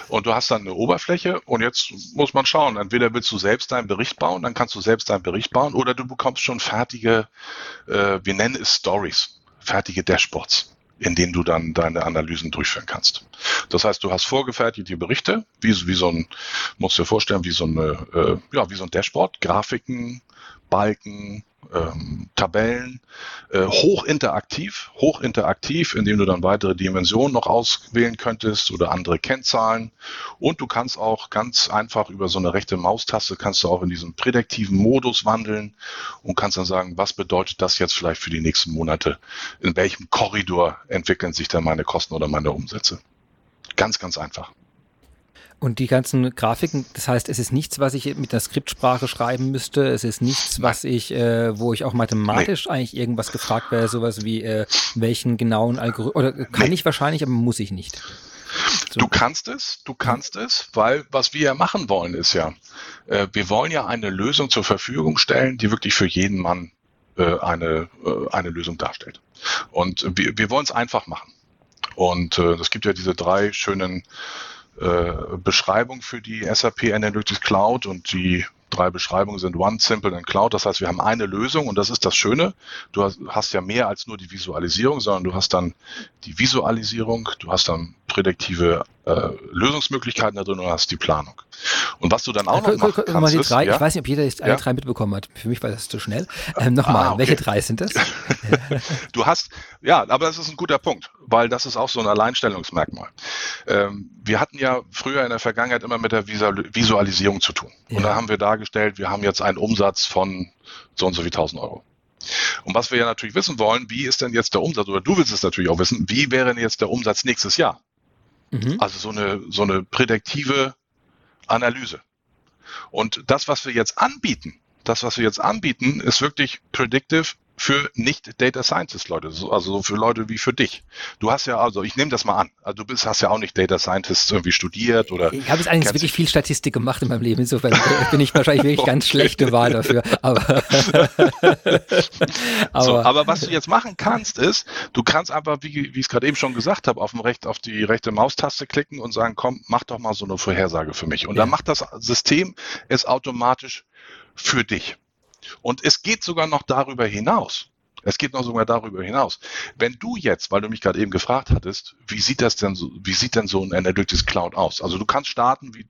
und du hast dann eine Oberfläche und jetzt muss man schauen, entweder willst du selbst deinen Bericht bauen, dann kannst du selbst deinen Bericht bauen oder du bekommst schon fertige, äh, wir nennen es Stories, fertige Dashboards in denen du dann deine Analysen durchführen kannst. Das heißt, du hast vorgefertigte Berichte, wie, wie so ein, musst dir vorstellen, wie so eine, äh, ja, wie so ein Dashboard, Grafiken, Balken, ähm, Tabellen, äh, hochinteraktiv, hochinteraktiv, indem du dann weitere Dimensionen noch auswählen könntest oder andere Kennzahlen. Und du kannst auch ganz einfach über so eine rechte Maustaste kannst du auch in diesen prädiktiven Modus wandeln und kannst dann sagen, was bedeutet das jetzt vielleicht für die nächsten Monate? In welchem Korridor entwickeln sich dann meine Kosten oder meine Umsätze? Ganz, ganz einfach. Und die ganzen Grafiken, das heißt, es ist nichts, was ich mit einer Skriptsprache schreiben müsste. Es ist nichts, was ich, äh, wo ich auch mathematisch nee. eigentlich irgendwas gefragt wäre, sowas wie äh, welchen genauen Algorithmus. Oder kann nee. ich wahrscheinlich, aber muss ich nicht. So. Du kannst es, du kannst es, weil was wir ja machen wollen, ist ja, äh, wir wollen ja eine Lösung zur Verfügung stellen, die wirklich für jeden Mann äh, eine, äh, eine Lösung darstellt. Und wir, wir wollen es einfach machen. Und äh, es gibt ja diese drei schönen äh, Beschreibung für die SAP Analytics Cloud und die drei Beschreibungen sind One, Simple und Cloud. Das heißt, wir haben eine Lösung und das ist das Schöne. Du hast, hast ja mehr als nur die Visualisierung, sondern du hast dann die Visualisierung, du hast dann prädiktive äh, Lösungsmöglichkeiten da drin und hast die Planung. Und was du dann auch noch machen kannst, drei, ja? Ich weiß nicht, ob jeder alle ja? drei mitbekommen hat. Für mich war das zu schnell. Ähm, Nochmal, ah, okay. welche drei sind das? du hast, ja, aber das ist ein guter Punkt, weil das ist auch so ein Alleinstellungsmerkmal. Ähm, wir hatten ja früher in der Vergangenheit immer mit der Visualisierung zu tun. Und da haben wir dargestellt, wir haben jetzt einen Umsatz von so und so wie 1000 Euro. Und was wir ja natürlich wissen wollen, wie ist denn jetzt der Umsatz, oder du willst es natürlich auch wissen, wie wäre denn jetzt der Umsatz nächstes Jahr? Mhm. Also so eine, so eine prädiktive Analyse. Und das, was wir jetzt anbieten, das, was wir jetzt anbieten, ist wirklich predictive für nicht Data Scientist Leute, also für Leute wie für dich. Du hast ja also, ich nehme das mal an, also du bist, hast ja auch nicht Data Scientist irgendwie studiert oder. Ich habe jetzt eigentlich wirklich viel Statistik gemacht in meinem Leben, insofern bin ich wahrscheinlich wirklich ganz schlechte Wahl dafür. Aber, aber, so, aber was du jetzt machen kannst, ist, du kannst einfach, wie, wie ich es gerade eben schon gesagt habe, auf dem Recht, auf die rechte Maustaste klicken und sagen, komm, mach doch mal so eine Vorhersage für mich. Und ja. dann macht das System es automatisch für dich. Und es geht sogar noch darüber hinaus. Es geht noch sogar darüber hinaus. Wenn du jetzt, weil du mich gerade eben gefragt hattest, wie sieht das denn so, wie sieht denn so ein Analytics Cloud aus? Also du kannst starten wie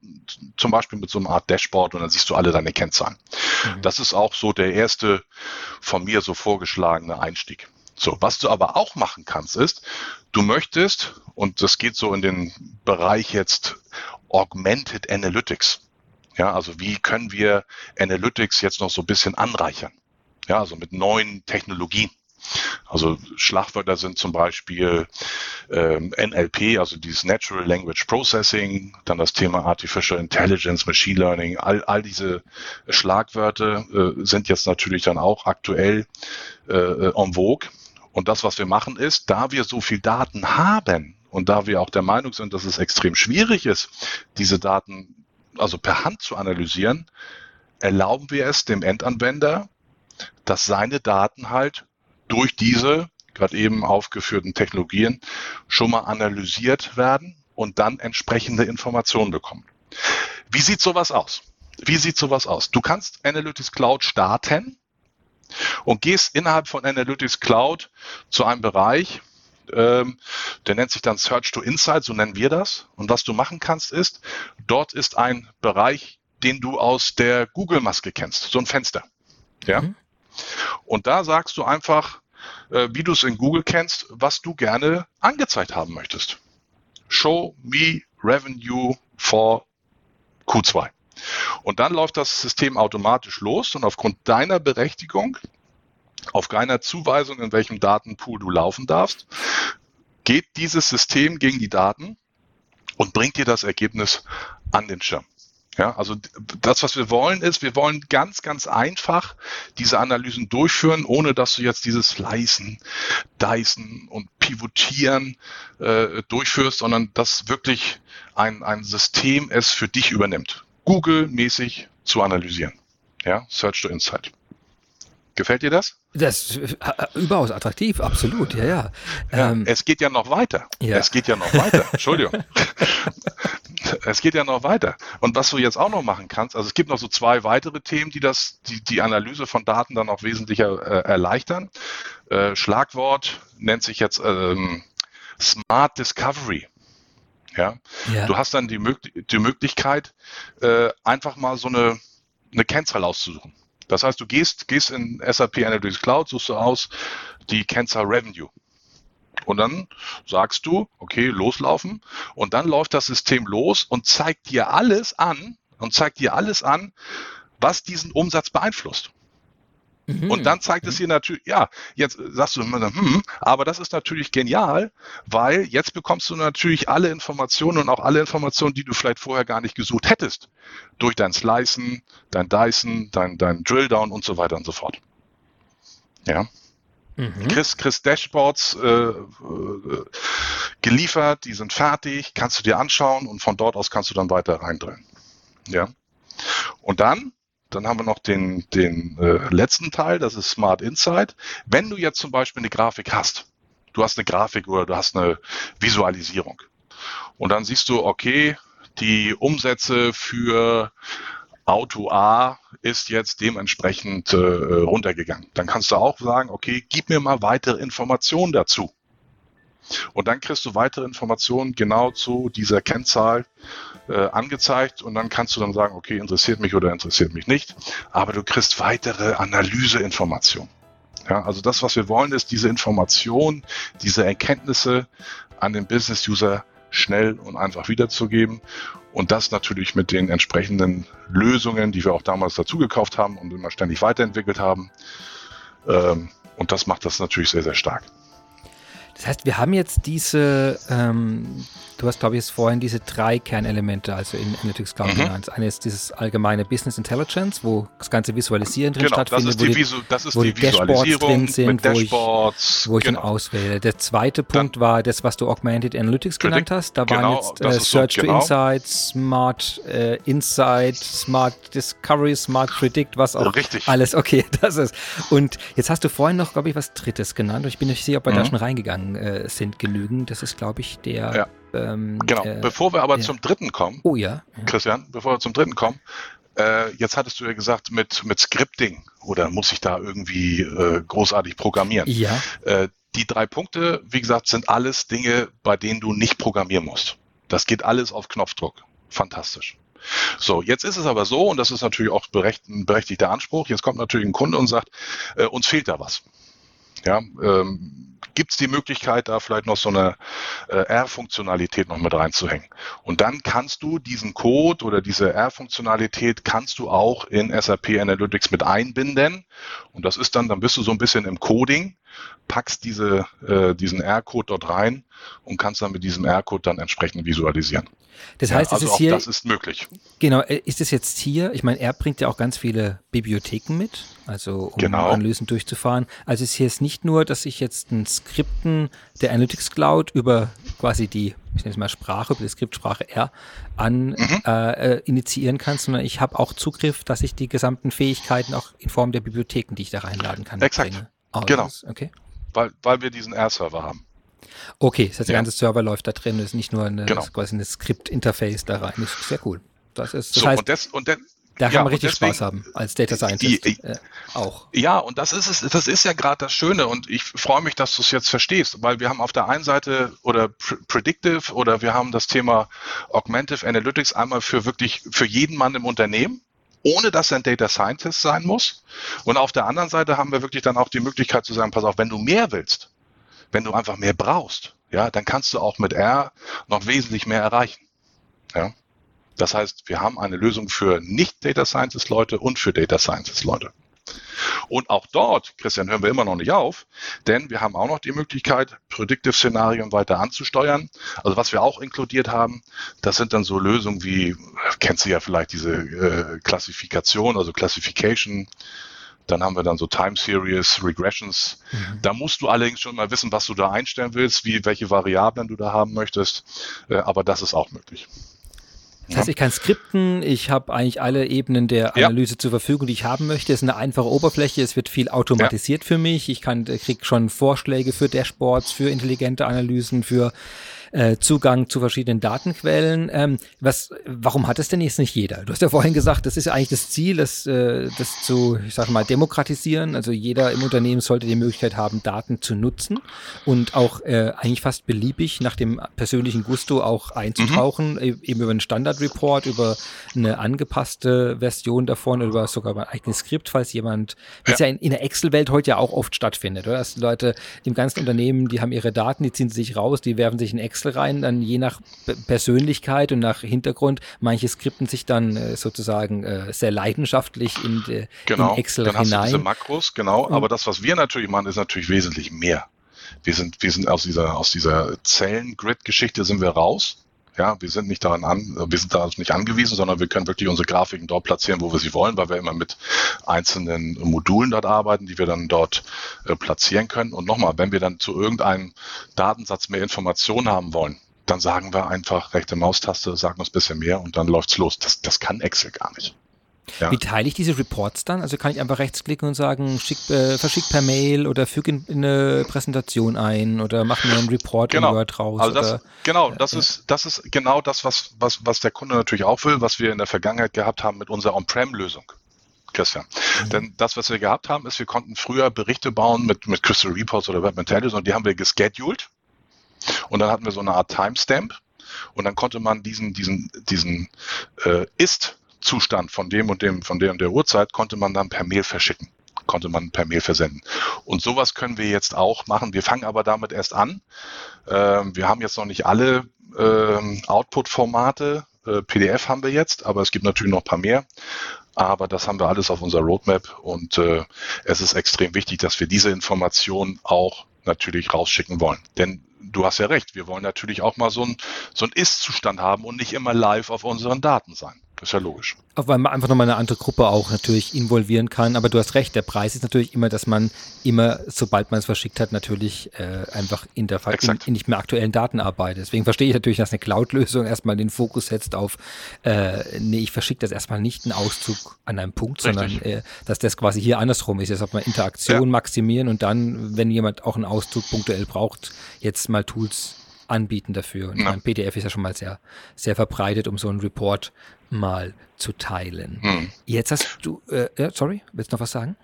zum Beispiel mit so einer Art Dashboard und dann siehst du alle deine Kennzahlen. Mhm. Das ist auch so der erste von mir so vorgeschlagene Einstieg. So, was du aber auch machen kannst, ist, du möchtest, und das geht so in den Bereich jetzt Augmented Analytics. Ja, also wie können wir Analytics jetzt noch so ein bisschen anreichern? Ja, also mit neuen Technologien. Also Schlagwörter sind zum Beispiel ähm, NLP, also dieses Natural Language Processing, dann das Thema Artificial Intelligence, Machine Learning, all, all diese Schlagwörter äh, sind jetzt natürlich dann auch aktuell äh, en vogue. Und das, was wir machen, ist, da wir so viel Daten haben und da wir auch der Meinung sind, dass es extrem schwierig ist, diese Daten also per Hand zu analysieren, erlauben wir es dem Endanwender, dass seine Daten halt durch diese gerade eben aufgeführten Technologien schon mal analysiert werden und dann entsprechende Informationen bekommen. Wie sieht sowas aus? Wie sieht sowas aus? Du kannst Analytics Cloud starten und gehst innerhalb von Analytics Cloud zu einem Bereich, ähm, der nennt sich dann Search to Insight, so nennen wir das. Und was du machen kannst ist, dort ist ein Bereich, den du aus der Google-Maske kennst, so ein Fenster. Ja. Mhm. Und da sagst du einfach, äh, wie du es in Google kennst, was du gerne angezeigt haben möchtest. Show me revenue for Q2. Und dann läuft das System automatisch los und aufgrund deiner Berechtigung, auf deiner Zuweisung, in welchem Datenpool du laufen darfst, geht dieses System gegen die Daten und bringt dir das Ergebnis an den Schirm. Ja, also das, was wir wollen, ist, wir wollen ganz, ganz einfach diese Analysen durchführen, ohne dass du jetzt dieses Slicen, Dicen und Pivotieren äh, durchführst, sondern dass wirklich ein, ein System es für dich übernimmt. Google-mäßig zu analysieren. Ja, Search to Insight. Gefällt dir das? Das ist äh, äh, überaus attraktiv, absolut, ja, ja. ja ähm, es geht ja noch weiter. Ja. Es geht ja noch weiter. Entschuldigung. es geht ja noch weiter. Und was du jetzt auch noch machen kannst, also es gibt noch so zwei weitere Themen, die das, die, die Analyse von Daten dann auch wesentlich äh, erleichtern. Äh, Schlagwort nennt sich jetzt ähm, Smart Discovery. Ja? ja? Du hast dann die, die Möglichkeit, äh, einfach mal so eine, eine Kennzahl auszusuchen. Das heißt, du gehst, gehst in SAP Analytics Cloud, suchst du aus die Kennzahl Revenue. Und dann sagst du, okay, loslaufen. Und dann läuft das System los und zeigt dir alles an und zeigt dir alles an, was diesen Umsatz beeinflusst. Mhm. Und dann zeigt es dir natürlich, ja, jetzt sagst du immer, hm, aber das ist natürlich genial, weil jetzt bekommst du natürlich alle Informationen und auch alle Informationen, die du vielleicht vorher gar nicht gesucht hättest. Durch dein Slicen, dein Dyson, dein, dein Drilldown und so weiter und so fort. Ja. Mhm. Chris, Chris Dashboards äh, äh, geliefert, die sind fertig, kannst du dir anschauen und von dort aus kannst du dann weiter reindrehen. Ja. Und dann dann haben wir noch den, den äh, letzten Teil, das ist Smart Insight. Wenn du jetzt zum Beispiel eine Grafik hast, du hast eine Grafik oder du hast eine Visualisierung und dann siehst du, okay, die Umsätze für Auto A ist jetzt dementsprechend äh, runtergegangen. Dann kannst du auch sagen, okay, gib mir mal weitere Informationen dazu. Und dann kriegst du weitere Informationen genau zu dieser Kennzahl äh, angezeigt und dann kannst du dann sagen, okay, interessiert mich oder interessiert mich nicht. Aber du kriegst weitere Analyseinformationen. Ja, also das, was wir wollen, ist diese Information, diese Erkenntnisse an den Business-User schnell und einfach wiederzugeben. Und das natürlich mit den entsprechenden Lösungen, die wir auch damals dazu gekauft haben und immer ständig weiterentwickelt haben. Ähm, und das macht das natürlich sehr, sehr stark. Das heißt, wir haben jetzt diese, ähm, du hast, glaube ich, vorhin diese drei Kernelemente, also in Analytics Cloud mhm. genannt. Eine ist dieses allgemeine Business Intelligence, wo das ganze Visualisieren drin genau, stattfindet, das ist die, Visu das ist wo die, die Dashboards drin sind, wo ich, wo ich genau. ihn auswähle. Der zweite Punkt war das, was du Augmented Analytics genannt hast. Da genau, waren jetzt äh, Search so, to genau. Insight, Smart äh, Insight, Smart Discovery, Smart Predict, was auch Richtig. alles. Okay, das ist. Und jetzt hast du vorhin noch, glaube ich, was Drittes genannt. Und ich bin nicht sicher, ob wir mhm. da schon reingegangen äh, sind, genügend. Das ist, glaube ich, der ja ähm, genau, äh, bevor wir aber ja. zum dritten kommen, oh ja, ja. Christian, bevor wir zum dritten kommen, äh, jetzt hattest du ja gesagt, mit, mit Scripting oder muss ich da irgendwie äh, großartig programmieren? Ja. Äh, die drei Punkte, wie gesagt, sind alles Dinge, bei denen du nicht programmieren musst. Das geht alles auf Knopfdruck. Fantastisch. So, jetzt ist es aber so, und das ist natürlich auch ein berechtigter Anspruch, jetzt kommt natürlich ein Kunde und sagt, äh, uns fehlt da was. Ja, ähm, gibt es die Möglichkeit, da vielleicht noch so eine äh, R-Funktionalität noch mit reinzuhängen. Und dann kannst du diesen Code oder diese R-Funktionalität kannst du auch in SAP Analytics mit einbinden. Und das ist dann, dann bist du so ein bisschen im Coding packst diese, äh, diesen R-Code dort rein und kannst dann mit diesem R-Code dann entsprechend visualisieren. Das heißt, ja, also es ist hier. Das ist möglich. Genau, äh, ist es jetzt hier? Ich meine, er bringt ja auch ganz viele Bibliotheken mit, also um genau. Analysen durchzufahren. Also es ist hier jetzt nicht nur, dass ich jetzt ein Skripten der Analytics Cloud über quasi die, ich nenne es mal Sprache, über die Skriptsprache R an mhm. äh, initiieren kann, sondern ich habe auch Zugriff, dass ich die gesamten Fähigkeiten auch in Form der Bibliotheken, die ich da reinladen kann, Exakt. Bringe. Oh, genau. Okay. Weil, weil wir diesen R-Server haben. Okay, das heißt, der ganze Server läuft da drin, das ist nicht nur eine, genau. quasi eine Skript-Interface da rein. Das ist sehr cool. Das ist, das so, heißt, und, des, und, de, da ja, kann man richtig deswegen, Spaß haben als Data Scientist die, äh, auch. Ja, und das ist es, das ist ja gerade das Schöne und ich freue mich, dass du es jetzt verstehst, weil wir haben auf der einen Seite oder Predictive oder wir haben das Thema Augmentive Analytics einmal für wirklich für jeden Mann im Unternehmen ohne dass er ein Data Scientist sein muss. Und auf der anderen Seite haben wir wirklich dann auch die Möglichkeit zu sagen, pass auf, wenn du mehr willst, wenn du einfach mehr brauchst, ja, dann kannst du auch mit R noch wesentlich mehr erreichen. Ja. Das heißt, wir haben eine Lösung für nicht Data Scientist Leute und für Data Scientist Leute. Und auch dort, Christian, hören wir immer noch nicht auf, denn wir haben auch noch die Möglichkeit, Predictive-Szenarien weiter anzusteuern. Also was wir auch inkludiert haben, das sind dann so Lösungen wie, kennst du ja vielleicht diese äh, Klassifikation, also Classification, dann haben wir dann so Time Series, Regressions. Mhm. Da musst du allerdings schon mal wissen, was du da einstellen willst, wie, welche Variablen du da haben möchtest. Äh, aber das ist auch möglich. Das heißt, ich kann skripten, ich habe eigentlich alle Ebenen der Analyse ja. zur Verfügung, die ich haben möchte. Es ist eine einfache Oberfläche, es wird viel automatisiert ja. für mich. Ich kann krieg schon Vorschläge für Dashboards, für intelligente Analysen, für äh, Zugang zu verschiedenen Datenquellen. Ähm, was, warum hat es denn jetzt nicht jeder? Du hast ja vorhin gesagt, das ist ja eigentlich das Ziel, das, äh, das zu, ich sage mal, demokratisieren. Also jeder im Unternehmen sollte die Möglichkeit haben, Daten zu nutzen und auch äh, eigentlich fast beliebig nach dem persönlichen Gusto auch einzutauchen, mhm. E-, eben über einen Standard-Report, über eine angepasste Version davon oder über sogar ein eigenes Skript, falls jemand, was ja, ja in, in, der Excel-Welt heute ja auch oft stattfindet, oder? Dass Leute im ganzen Unternehmen, die haben ihre Daten, die ziehen sie sich raus, die werfen sich in Excel Wechsel rein, dann je nach Persönlichkeit und nach Hintergrund. Manche skripten sich dann äh, sozusagen äh, sehr leidenschaftlich in, de, genau, in Excel dann hinein. Hast du diese Makros, genau. Und aber das, was wir natürlich machen, ist natürlich wesentlich mehr. Wir sind, wir sind aus dieser, aus dieser Zellen-Grid-Geschichte sind wir raus. Ja, wir sind nicht daran an, wir sind darauf nicht angewiesen, sondern wir können wirklich unsere Grafiken dort platzieren, wo wir sie wollen, weil wir immer mit einzelnen Modulen dort arbeiten, die wir dann dort äh, platzieren können. Und nochmal, wenn wir dann zu irgendeinem Datensatz mehr Informationen haben wollen, dann sagen wir einfach rechte Maustaste, sagen uns ein bisschen mehr und dann läuft's los. Das, das kann Excel gar nicht. Ja. Wie teile ich diese Reports dann? Also kann ich einfach rechtsklicken und sagen, schick, äh, verschick per Mail oder füge in, in, eine Präsentation ein oder mach mir einen Report genau. in Word raus. Also das, oder, genau, das ja. ist das ist genau das, was, was, was der Kunde natürlich auch will, was wir in der Vergangenheit gehabt haben mit unserer On-Prem-Lösung. Christian. Mhm. Denn das, was wir gehabt haben, ist, wir konnten früher Berichte bauen mit, mit Crystal Reports oder Web Intelligence und die haben wir gescheduled. Und dann hatten wir so eine Art Timestamp. Und dann konnte man diesen, diesen, diesen äh, Ist Zustand von dem und dem, von der und der Uhrzeit konnte man dann per Mail verschicken, konnte man per Mail versenden. Und sowas können wir jetzt auch machen. Wir fangen aber damit erst an. Ähm, wir haben jetzt noch nicht alle ähm, Output-Formate. Äh, PDF haben wir jetzt, aber es gibt natürlich noch ein paar mehr. Aber das haben wir alles auf unserer Roadmap und äh, es ist extrem wichtig, dass wir diese Informationen auch natürlich rausschicken wollen. Denn du hast ja recht, wir wollen natürlich auch mal so ein, so Ist-Zustand haben und nicht immer live auf unseren Daten sein. Das ist ja logisch. Auch weil man einfach nochmal eine andere Gruppe auch natürlich involvieren kann. Aber du hast recht, der Preis ist natürlich immer, dass man immer, sobald man es verschickt hat, natürlich äh, einfach in der in, in, nicht mehr aktuellen Daten arbeitet. Deswegen verstehe ich natürlich, dass eine Cloud-Lösung erstmal den Fokus setzt auf, äh, nee, ich verschicke das erstmal nicht einen Auszug an einem Punkt, Richtig. sondern äh, dass das quasi hier andersrum ist. Jetzt hat man Interaktion ja. maximieren und dann, wenn jemand auch einen Auszug punktuell braucht, jetzt mal Tools anbieten dafür. Und ja. mein PDF ist ja schon mal sehr, sehr verbreitet, um so einen Report mal zu teilen. Hm. Jetzt hast du, äh, ja, sorry, willst du noch was sagen?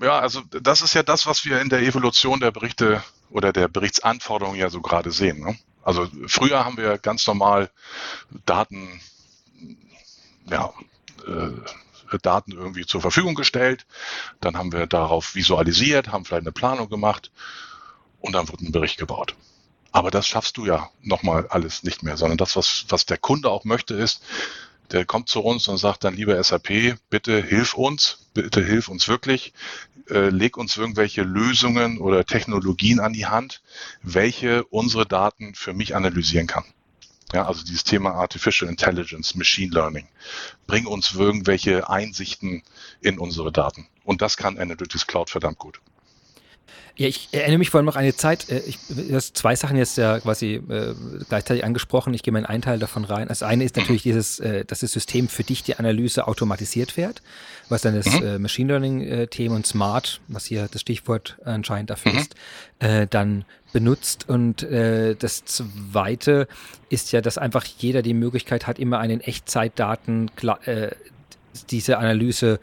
Ja, also das ist ja das, was wir in der Evolution der Berichte oder der Berichtsanforderungen ja so gerade sehen. Ne? Also früher haben wir ganz normal Daten, ja, äh, Daten irgendwie zur Verfügung gestellt, dann haben wir darauf visualisiert, haben vielleicht eine Planung gemacht und dann wird ein Bericht gebaut. Aber das schaffst du ja nochmal alles nicht mehr, sondern das, was, was der Kunde auch möchte, ist, der kommt zu uns und sagt dann, lieber SAP, bitte hilf uns, bitte hilf uns wirklich, äh, leg uns irgendwelche Lösungen oder Technologien an die Hand, welche unsere Daten für mich analysieren kann. Ja, also dieses Thema Artificial Intelligence, Machine Learning. Bring uns irgendwelche Einsichten in unsere Daten. Und das kann Analytics Cloud verdammt gut. Ja, ich erinnere mich vor allem noch an eine Zeit, äh, ich, du hast zwei Sachen jetzt ja quasi äh, gleichzeitig angesprochen. Ich gehe mal in einen Teil davon rein. Das eine ist natürlich dieses, äh, dass das System für dich die Analyse automatisiert fährt, was dann das mhm. äh, Machine Learning-Thema äh, und Smart, was hier das Stichwort anscheinend dafür mhm. ist, äh, dann benutzt. Und äh, das zweite ist ja, dass einfach jeder die Möglichkeit hat, immer einen Echtzeitdaten äh, diese Analyse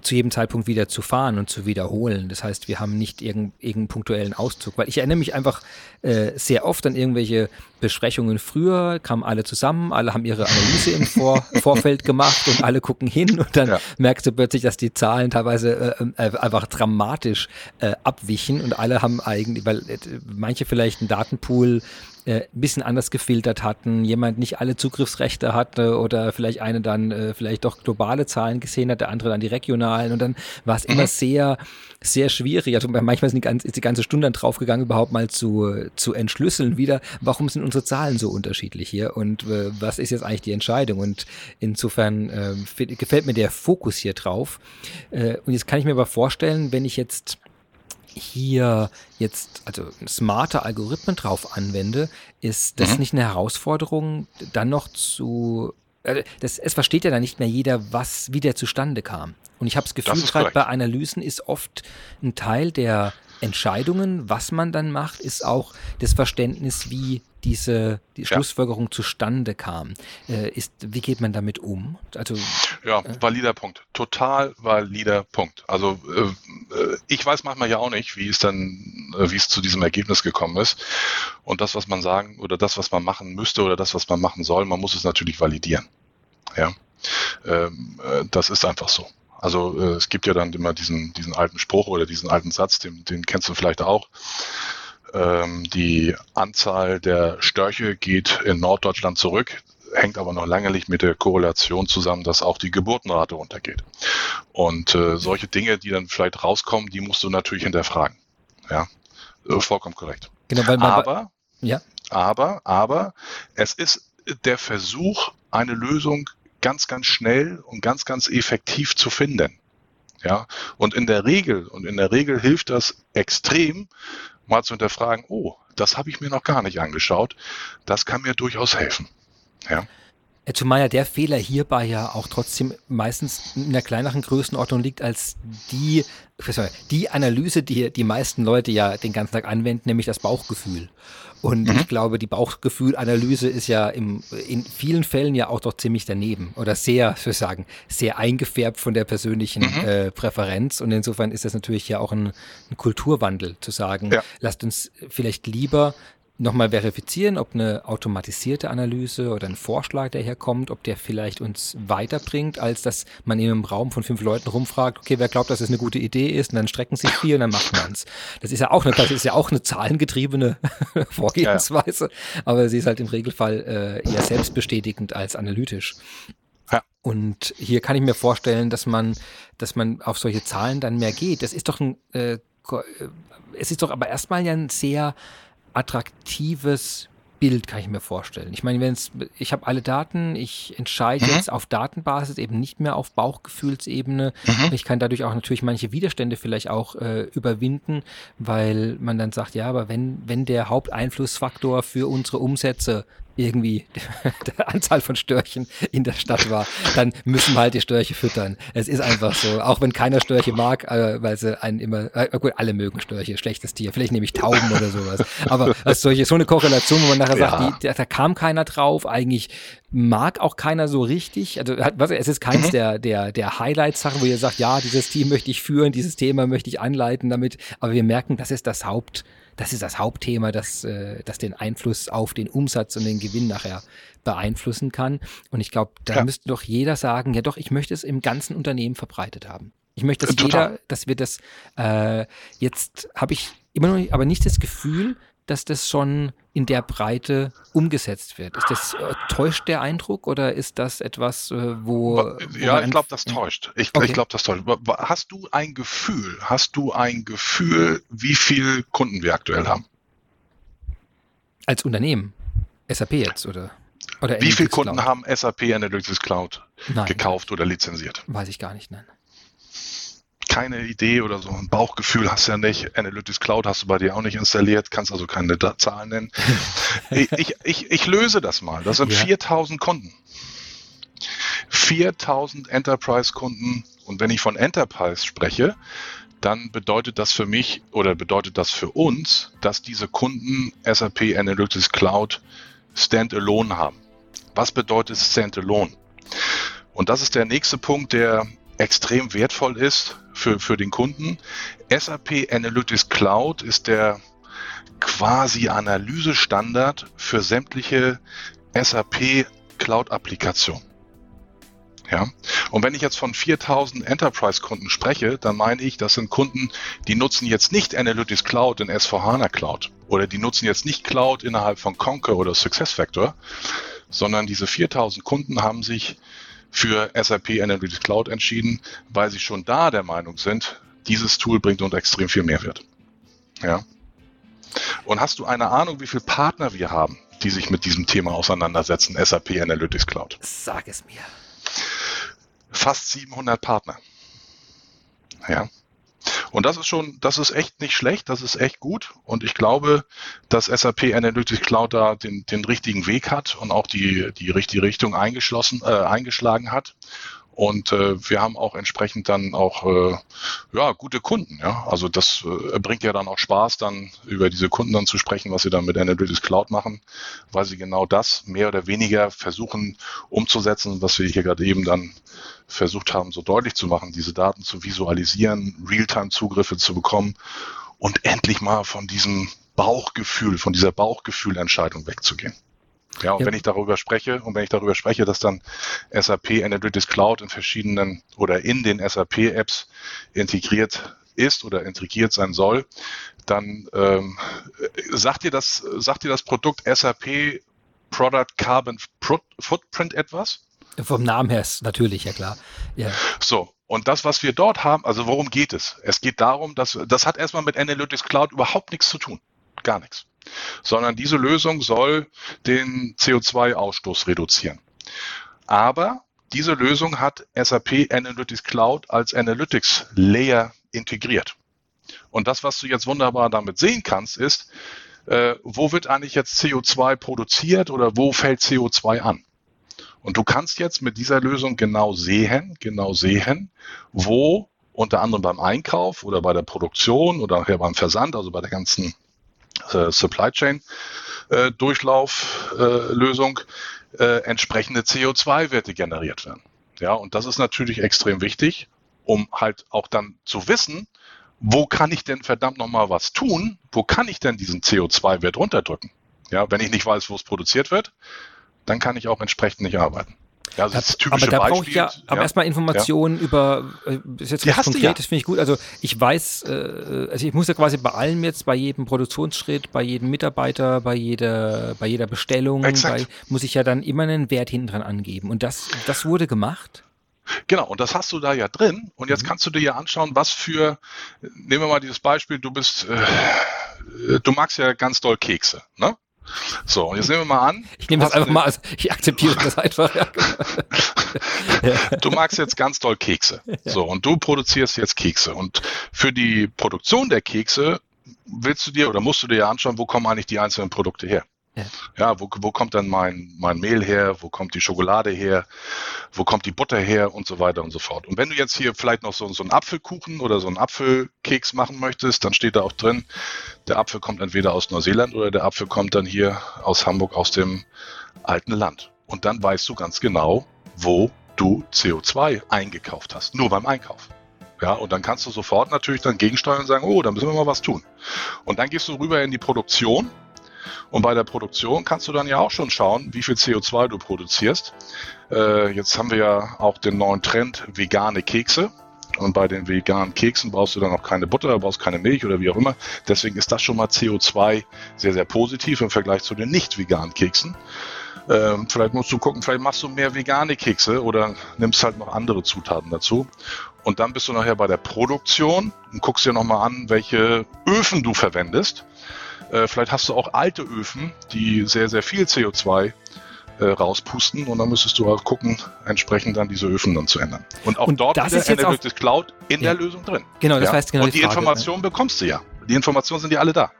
zu jedem Zeitpunkt wieder zu fahren und zu wiederholen. Das heißt, wir haben nicht irgendeinen, irgendeinen punktuellen Auszug, weil ich erinnere mich einfach äh, sehr oft an irgendwelche Besprechungen früher, kamen alle zusammen, alle haben ihre Analyse im Vor Vorfeld gemacht und alle gucken hin und dann ja. merkst du plötzlich, dass die Zahlen teilweise äh, äh, einfach dramatisch äh, abwichen und alle haben eigentlich, weil äh, manche vielleicht einen Datenpool äh, ein bisschen anders gefiltert hatten, jemand nicht alle Zugriffsrechte hatte oder vielleicht eine dann äh, vielleicht doch globale Zahlen gesehen hat, der andere dann die regionalen und dann war es mhm. immer sehr, sehr schwierig. Also manchmal sind die ganze, ist die ganze Stunde dann draufgegangen, überhaupt mal zu, zu entschlüsseln wieder, warum sind unsere Zahlen so unterschiedlich hier und äh, was ist jetzt eigentlich die Entscheidung und insofern äh, gefällt mir der Fokus hier drauf. Äh, und jetzt kann ich mir aber vorstellen, wenn ich jetzt hier jetzt also smarte Algorithmen drauf anwende, ist das mhm. nicht eine Herausforderung, dann noch zu äh, das, es versteht ja dann nicht mehr jeder, was, wie der zustande kam. Und ich habe das Gefühl, gerade bei Analysen ist oft ein Teil der Entscheidungen, was man dann macht, ist auch das Verständnis, wie diese die ja. Schlussfolgerung zustande kam. Äh, ist, wie geht man damit um? Also, ja, äh, valider Punkt. Total valider Punkt. Also äh, äh, ich weiß manchmal ja auch nicht, wie es dann, äh, wie es zu diesem Ergebnis gekommen ist. Und das, was man sagen oder das, was man machen müsste oder das, was man machen soll, man muss es natürlich validieren. Ja, ähm, äh, das ist einfach so. Also äh, es gibt ja dann immer diesen, diesen alten Spruch oder diesen alten Satz, den, den kennst du vielleicht auch. Ähm, die Anzahl der Störche geht in Norddeutschland zurück, hängt aber noch lange nicht mit der Korrelation zusammen, dass auch die Geburtenrate runtergeht. Und äh, solche Dinge, die dann vielleicht rauskommen, die musst du natürlich hinterfragen. Ja, äh, vollkommen korrekt. Genau, weil man aber, ja. aber, aber es ist der Versuch, eine Lösung ganz, ganz schnell und ganz, ganz effektiv zu finden. Ja, und in der Regel, und in der Regel hilft das extrem, mal zu hinterfragen, oh, das habe ich mir noch gar nicht angeschaut. Das kann mir durchaus helfen. Ja. Zumal ja der Fehler hierbei ja auch trotzdem meistens in einer kleineren Größenordnung liegt als die, die Analyse, die die meisten Leute ja den ganzen Tag anwenden, nämlich das Bauchgefühl. Und mhm. ich glaube, die Bauchgefühlanalyse ist ja im, in vielen Fällen ja auch doch ziemlich daneben oder sehr, ich würde sagen, sehr eingefärbt von der persönlichen mhm. äh, Präferenz. Und insofern ist das natürlich ja auch ein, ein Kulturwandel zu sagen, ja. lasst uns vielleicht lieber nochmal verifizieren, ob eine automatisierte Analyse oder ein Vorschlag, der herkommt, ob der vielleicht uns weiterbringt, als dass man in einem Raum von fünf Leuten rumfragt, okay, wer glaubt, dass es eine gute Idee ist, und dann strecken sich vier und dann macht man es. Das ist ja auch eine, das ist ja auch eine zahlengetriebene Vorgehensweise, ja. aber sie ist halt im Regelfall äh, eher selbstbestätigend als analytisch. Ja. Und hier kann ich mir vorstellen, dass man, dass man auf solche Zahlen dann mehr geht. Das ist doch ein, äh, äh es ist doch aber erstmal ja ein sehr attraktives Bild, kann ich mir vorstellen. Ich meine, wenn ich habe alle Daten, ich entscheide mhm. jetzt auf Datenbasis, eben nicht mehr auf Bauchgefühlsebene. Mhm. Ich kann dadurch auch natürlich manche Widerstände vielleicht auch äh, überwinden, weil man dann sagt, ja, aber wenn, wenn der Haupteinflussfaktor für unsere Umsätze irgendwie der Anzahl von Störchen in der Stadt war, dann müssen wir halt die Störche füttern. Es ist einfach so. Auch wenn keiner Störche mag, äh, weil sie einen immer, äh, gut, alle mögen Störche, schlechtes Tier. Vielleicht nehme ich Tauben oder sowas. Aber als solche, so eine Korrelation, wo man nachher ja. sagt, die, da kam keiner drauf, eigentlich mag auch keiner so richtig. Also was, es ist keins mhm. der, der, der Highlights-Sachen, wo ihr sagt, ja, dieses Team möchte ich führen, dieses Thema möchte ich anleiten damit. Aber wir merken, das ist das Haupt, das ist das Hauptthema, das, äh, das den Einfluss auf den Umsatz und den Gewinn nachher beeinflussen kann. Und ich glaube, da ja. müsste doch jeder sagen, ja doch, ich möchte es im ganzen Unternehmen verbreitet haben. Ich möchte, dass Total. jeder, dass wir das, äh, jetzt habe ich immer noch nicht, aber nicht das Gefühl, dass das schon in der Breite umgesetzt wird. Ist das äh, täuscht der Eindruck oder ist das etwas, äh, wo, wo ja, ich glaube, das täuscht. Ich, okay. ich glaube, das täuscht. Hast du ein Gefühl? Hast du ein Gefühl, wie viel Kunden wir aktuell haben? Als Unternehmen, SAP jetzt oder? oder wie viele Kunden Cloud? haben SAP Analytics Cloud nein, gekauft oder lizenziert? Weiß ich gar nicht, nein keine Idee oder so ein Bauchgefühl hast du ja nicht. Analytics Cloud hast du bei dir auch nicht installiert, kannst also keine Zahlen nennen. ich, ich, ich, löse das mal. Das sind ja. 4000 Kunden. 4000 Enterprise-Kunden. Und wenn ich von Enterprise spreche, dann bedeutet das für mich oder bedeutet das für uns, dass diese Kunden SAP Analytics Cloud Standalone haben. Was bedeutet Standalone? Und das ist der nächste Punkt, der extrem wertvoll ist für, für den Kunden. SAP Analytics Cloud ist der quasi Analysestandard für sämtliche SAP Cloud-Applikationen. Ja. Und wenn ich jetzt von 4000 Enterprise-Kunden spreche, dann meine ich, das sind Kunden, die nutzen jetzt nicht Analytics Cloud in S4HANA Cloud oder die nutzen jetzt nicht Cloud innerhalb von Concur oder SuccessFactor, sondern diese 4000 Kunden haben sich für SAP Analytics Cloud entschieden, weil sie schon da der Meinung sind, dieses Tool bringt uns extrem viel Mehrwert. Ja. Und hast du eine Ahnung, wie viele Partner wir haben, die sich mit diesem Thema auseinandersetzen, SAP Analytics Cloud? Sag es mir. Fast 700 Partner. Ja. Und das ist schon, das ist echt nicht schlecht, das ist echt gut. Und ich glaube, dass SAP Analytics Cloud da den, den richtigen Weg hat und auch die, die richtige Richtung eingeschlossen, äh, eingeschlagen hat. Und äh, wir haben auch entsprechend dann auch äh, ja, gute Kunden. Ja? Also das äh, bringt ja dann auch Spaß, dann über diese Kunden dann zu sprechen, was sie dann mit Analytics Cloud machen, weil sie genau das mehr oder weniger versuchen umzusetzen, was wir hier gerade eben dann versucht haben, so deutlich zu machen, diese Daten zu visualisieren, Realtime-Zugriffe zu bekommen und endlich mal von diesem Bauchgefühl, von dieser Bauchgefühlentscheidung wegzugehen. Ja, und ja. wenn ich darüber spreche und wenn ich darüber spreche, dass dann SAP Analytics Cloud in verschiedenen oder in den SAP-Apps integriert ist oder integriert sein soll, dann ähm, sagt dir das, sagt dir das Produkt SAP Product Carbon Footprint etwas? Vom Namen her ist natürlich, ja klar. Ja. So, und das, was wir dort haben, also worum geht es? Es geht darum, dass das hat erstmal mit Analytics Cloud überhaupt nichts zu tun. Gar nichts. Sondern diese Lösung soll den CO2-Ausstoß reduzieren. Aber diese Lösung hat SAP Analytics Cloud als Analytics Layer integriert. Und das, was du jetzt wunderbar damit sehen kannst, ist, äh, wo wird eigentlich jetzt CO2 produziert oder wo fällt CO2 an? Und du kannst jetzt mit dieser Lösung genau sehen, genau sehen, wo unter anderem beim Einkauf oder bei der Produktion oder beim Versand, also bei der ganzen äh, Supply Chain äh, Durchlauflösung äh, entsprechende CO2-Werte generiert werden. Ja, und das ist natürlich extrem wichtig, um halt auch dann zu wissen, wo kann ich denn verdammt nochmal was tun? Wo kann ich denn diesen CO2-Wert runterdrücken? Ja, wenn ich nicht weiß, wo es produziert wird, dann kann ich auch entsprechend nicht arbeiten. Ja, also das, das aber da brauche ich ja, aber ja, erstmal Informationen ja. über, äh, ist jetzt was Konkretes, ja. finde ich gut. Also ich weiß, äh, also ich muss ja quasi bei allem jetzt, bei jedem Produktionsschritt, bei jedem Mitarbeiter, bei jeder, bei jeder Bestellung, bei, muss ich ja dann immer einen Wert hinten dran angeben. Und das, das wurde gemacht? Genau, und das hast du da ja drin. Und jetzt mhm. kannst du dir ja anschauen, was für, nehmen wir mal dieses Beispiel, du bist, äh, du magst ja ganz doll Kekse, ne? So, und jetzt nehmen wir mal an. Ich nehme das einfach mal, als, ich akzeptiere das einfach. du magst jetzt ganz doll Kekse. So, und du produzierst jetzt Kekse. Und für die Produktion der Kekse willst du dir oder musst du dir ja anschauen, wo kommen eigentlich die einzelnen Produkte her? Ja, ja wo, wo kommt dann mein, mein Mehl her? Wo kommt die Schokolade her? Wo kommt die Butter her? Und so weiter und so fort. Und wenn du jetzt hier vielleicht noch so, so einen Apfelkuchen oder so einen Apfelkeks machen möchtest, dann steht da auch drin, der Apfel kommt entweder aus Neuseeland oder der Apfel kommt dann hier aus Hamburg aus dem alten Land. Und dann weißt du ganz genau, wo du CO2 eingekauft hast. Nur beim Einkauf. Ja, und dann kannst du sofort natürlich dann gegensteuern und sagen, oh, da müssen wir mal was tun. Und dann gehst du rüber in die Produktion und bei der Produktion kannst du dann ja auch schon schauen, wie viel CO2 du produzierst. Äh, jetzt haben wir ja auch den neuen Trend vegane Kekse. Und bei den veganen Keksen brauchst du dann auch keine Butter, brauchst keine Milch oder wie auch immer. Deswegen ist das schon mal CO2 sehr, sehr positiv im Vergleich zu den nicht veganen Keksen. Ähm, vielleicht musst du gucken, vielleicht machst du mehr vegane Kekse oder nimmst halt noch andere Zutaten dazu. Und dann bist du nachher bei der Produktion und guckst dir nochmal an, welche Öfen du verwendest. Äh, vielleicht hast du auch alte Öfen, die sehr, sehr viel CO2 äh, rauspusten und dann müsstest du auch gucken, entsprechend dann diese Öfen dann zu ändern. Und auch und dort das ist Analytics auch, Cloud in ja. der Lösung drin. Genau, das ja? heißt genau Und die, die Informationen bekommst du ja. Die Informationen sind ja alle da.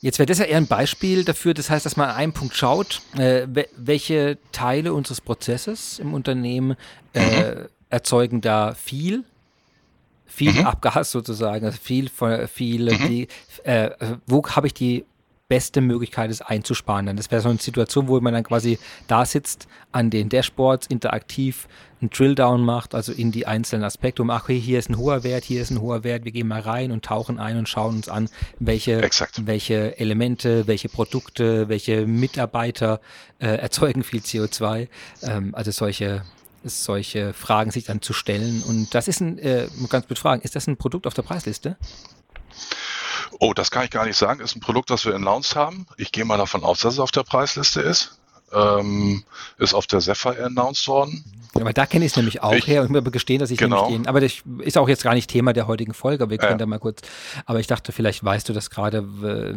Jetzt wäre das ja eher ein Beispiel dafür, das heißt, dass man an einem Punkt schaut, äh, welche Teile unseres Prozesses im Unternehmen äh, mhm. erzeugen da viel, viel mhm. Abgas sozusagen, also viel, viel, mhm. die, äh, wo habe ich die beste Möglichkeit ist einzusparen. Das wäre so eine Situation, wo man dann quasi da sitzt an den Dashboards, interaktiv einen Drilldown macht, also in die einzelnen Aspekte, um, ach, okay, hier ist ein hoher Wert, hier ist ein hoher Wert, wir gehen mal rein und tauchen ein und schauen uns an, welche, welche Elemente, welche Produkte, welche Mitarbeiter äh, erzeugen viel CO2. Ähm, also solche, solche Fragen sich dann zu stellen. Und das ist ein, äh, ganz mit Fragen, ist das ein Produkt auf der Preisliste? Oh, das kann ich gar nicht sagen. Ist ein Produkt, das wir announced haben. Ich gehe mal davon aus, dass es auf der Preisliste ist. Ähm, ist auf der Sapphire announced worden. Ja, aber da kenne ich es nämlich auch ich, her und mir gestehen, dass ich genau. den, aber das ist auch jetzt gar nicht Thema der heutigen Folge, aber wir können ja. da mal kurz, aber ich dachte, vielleicht weißt du das gerade,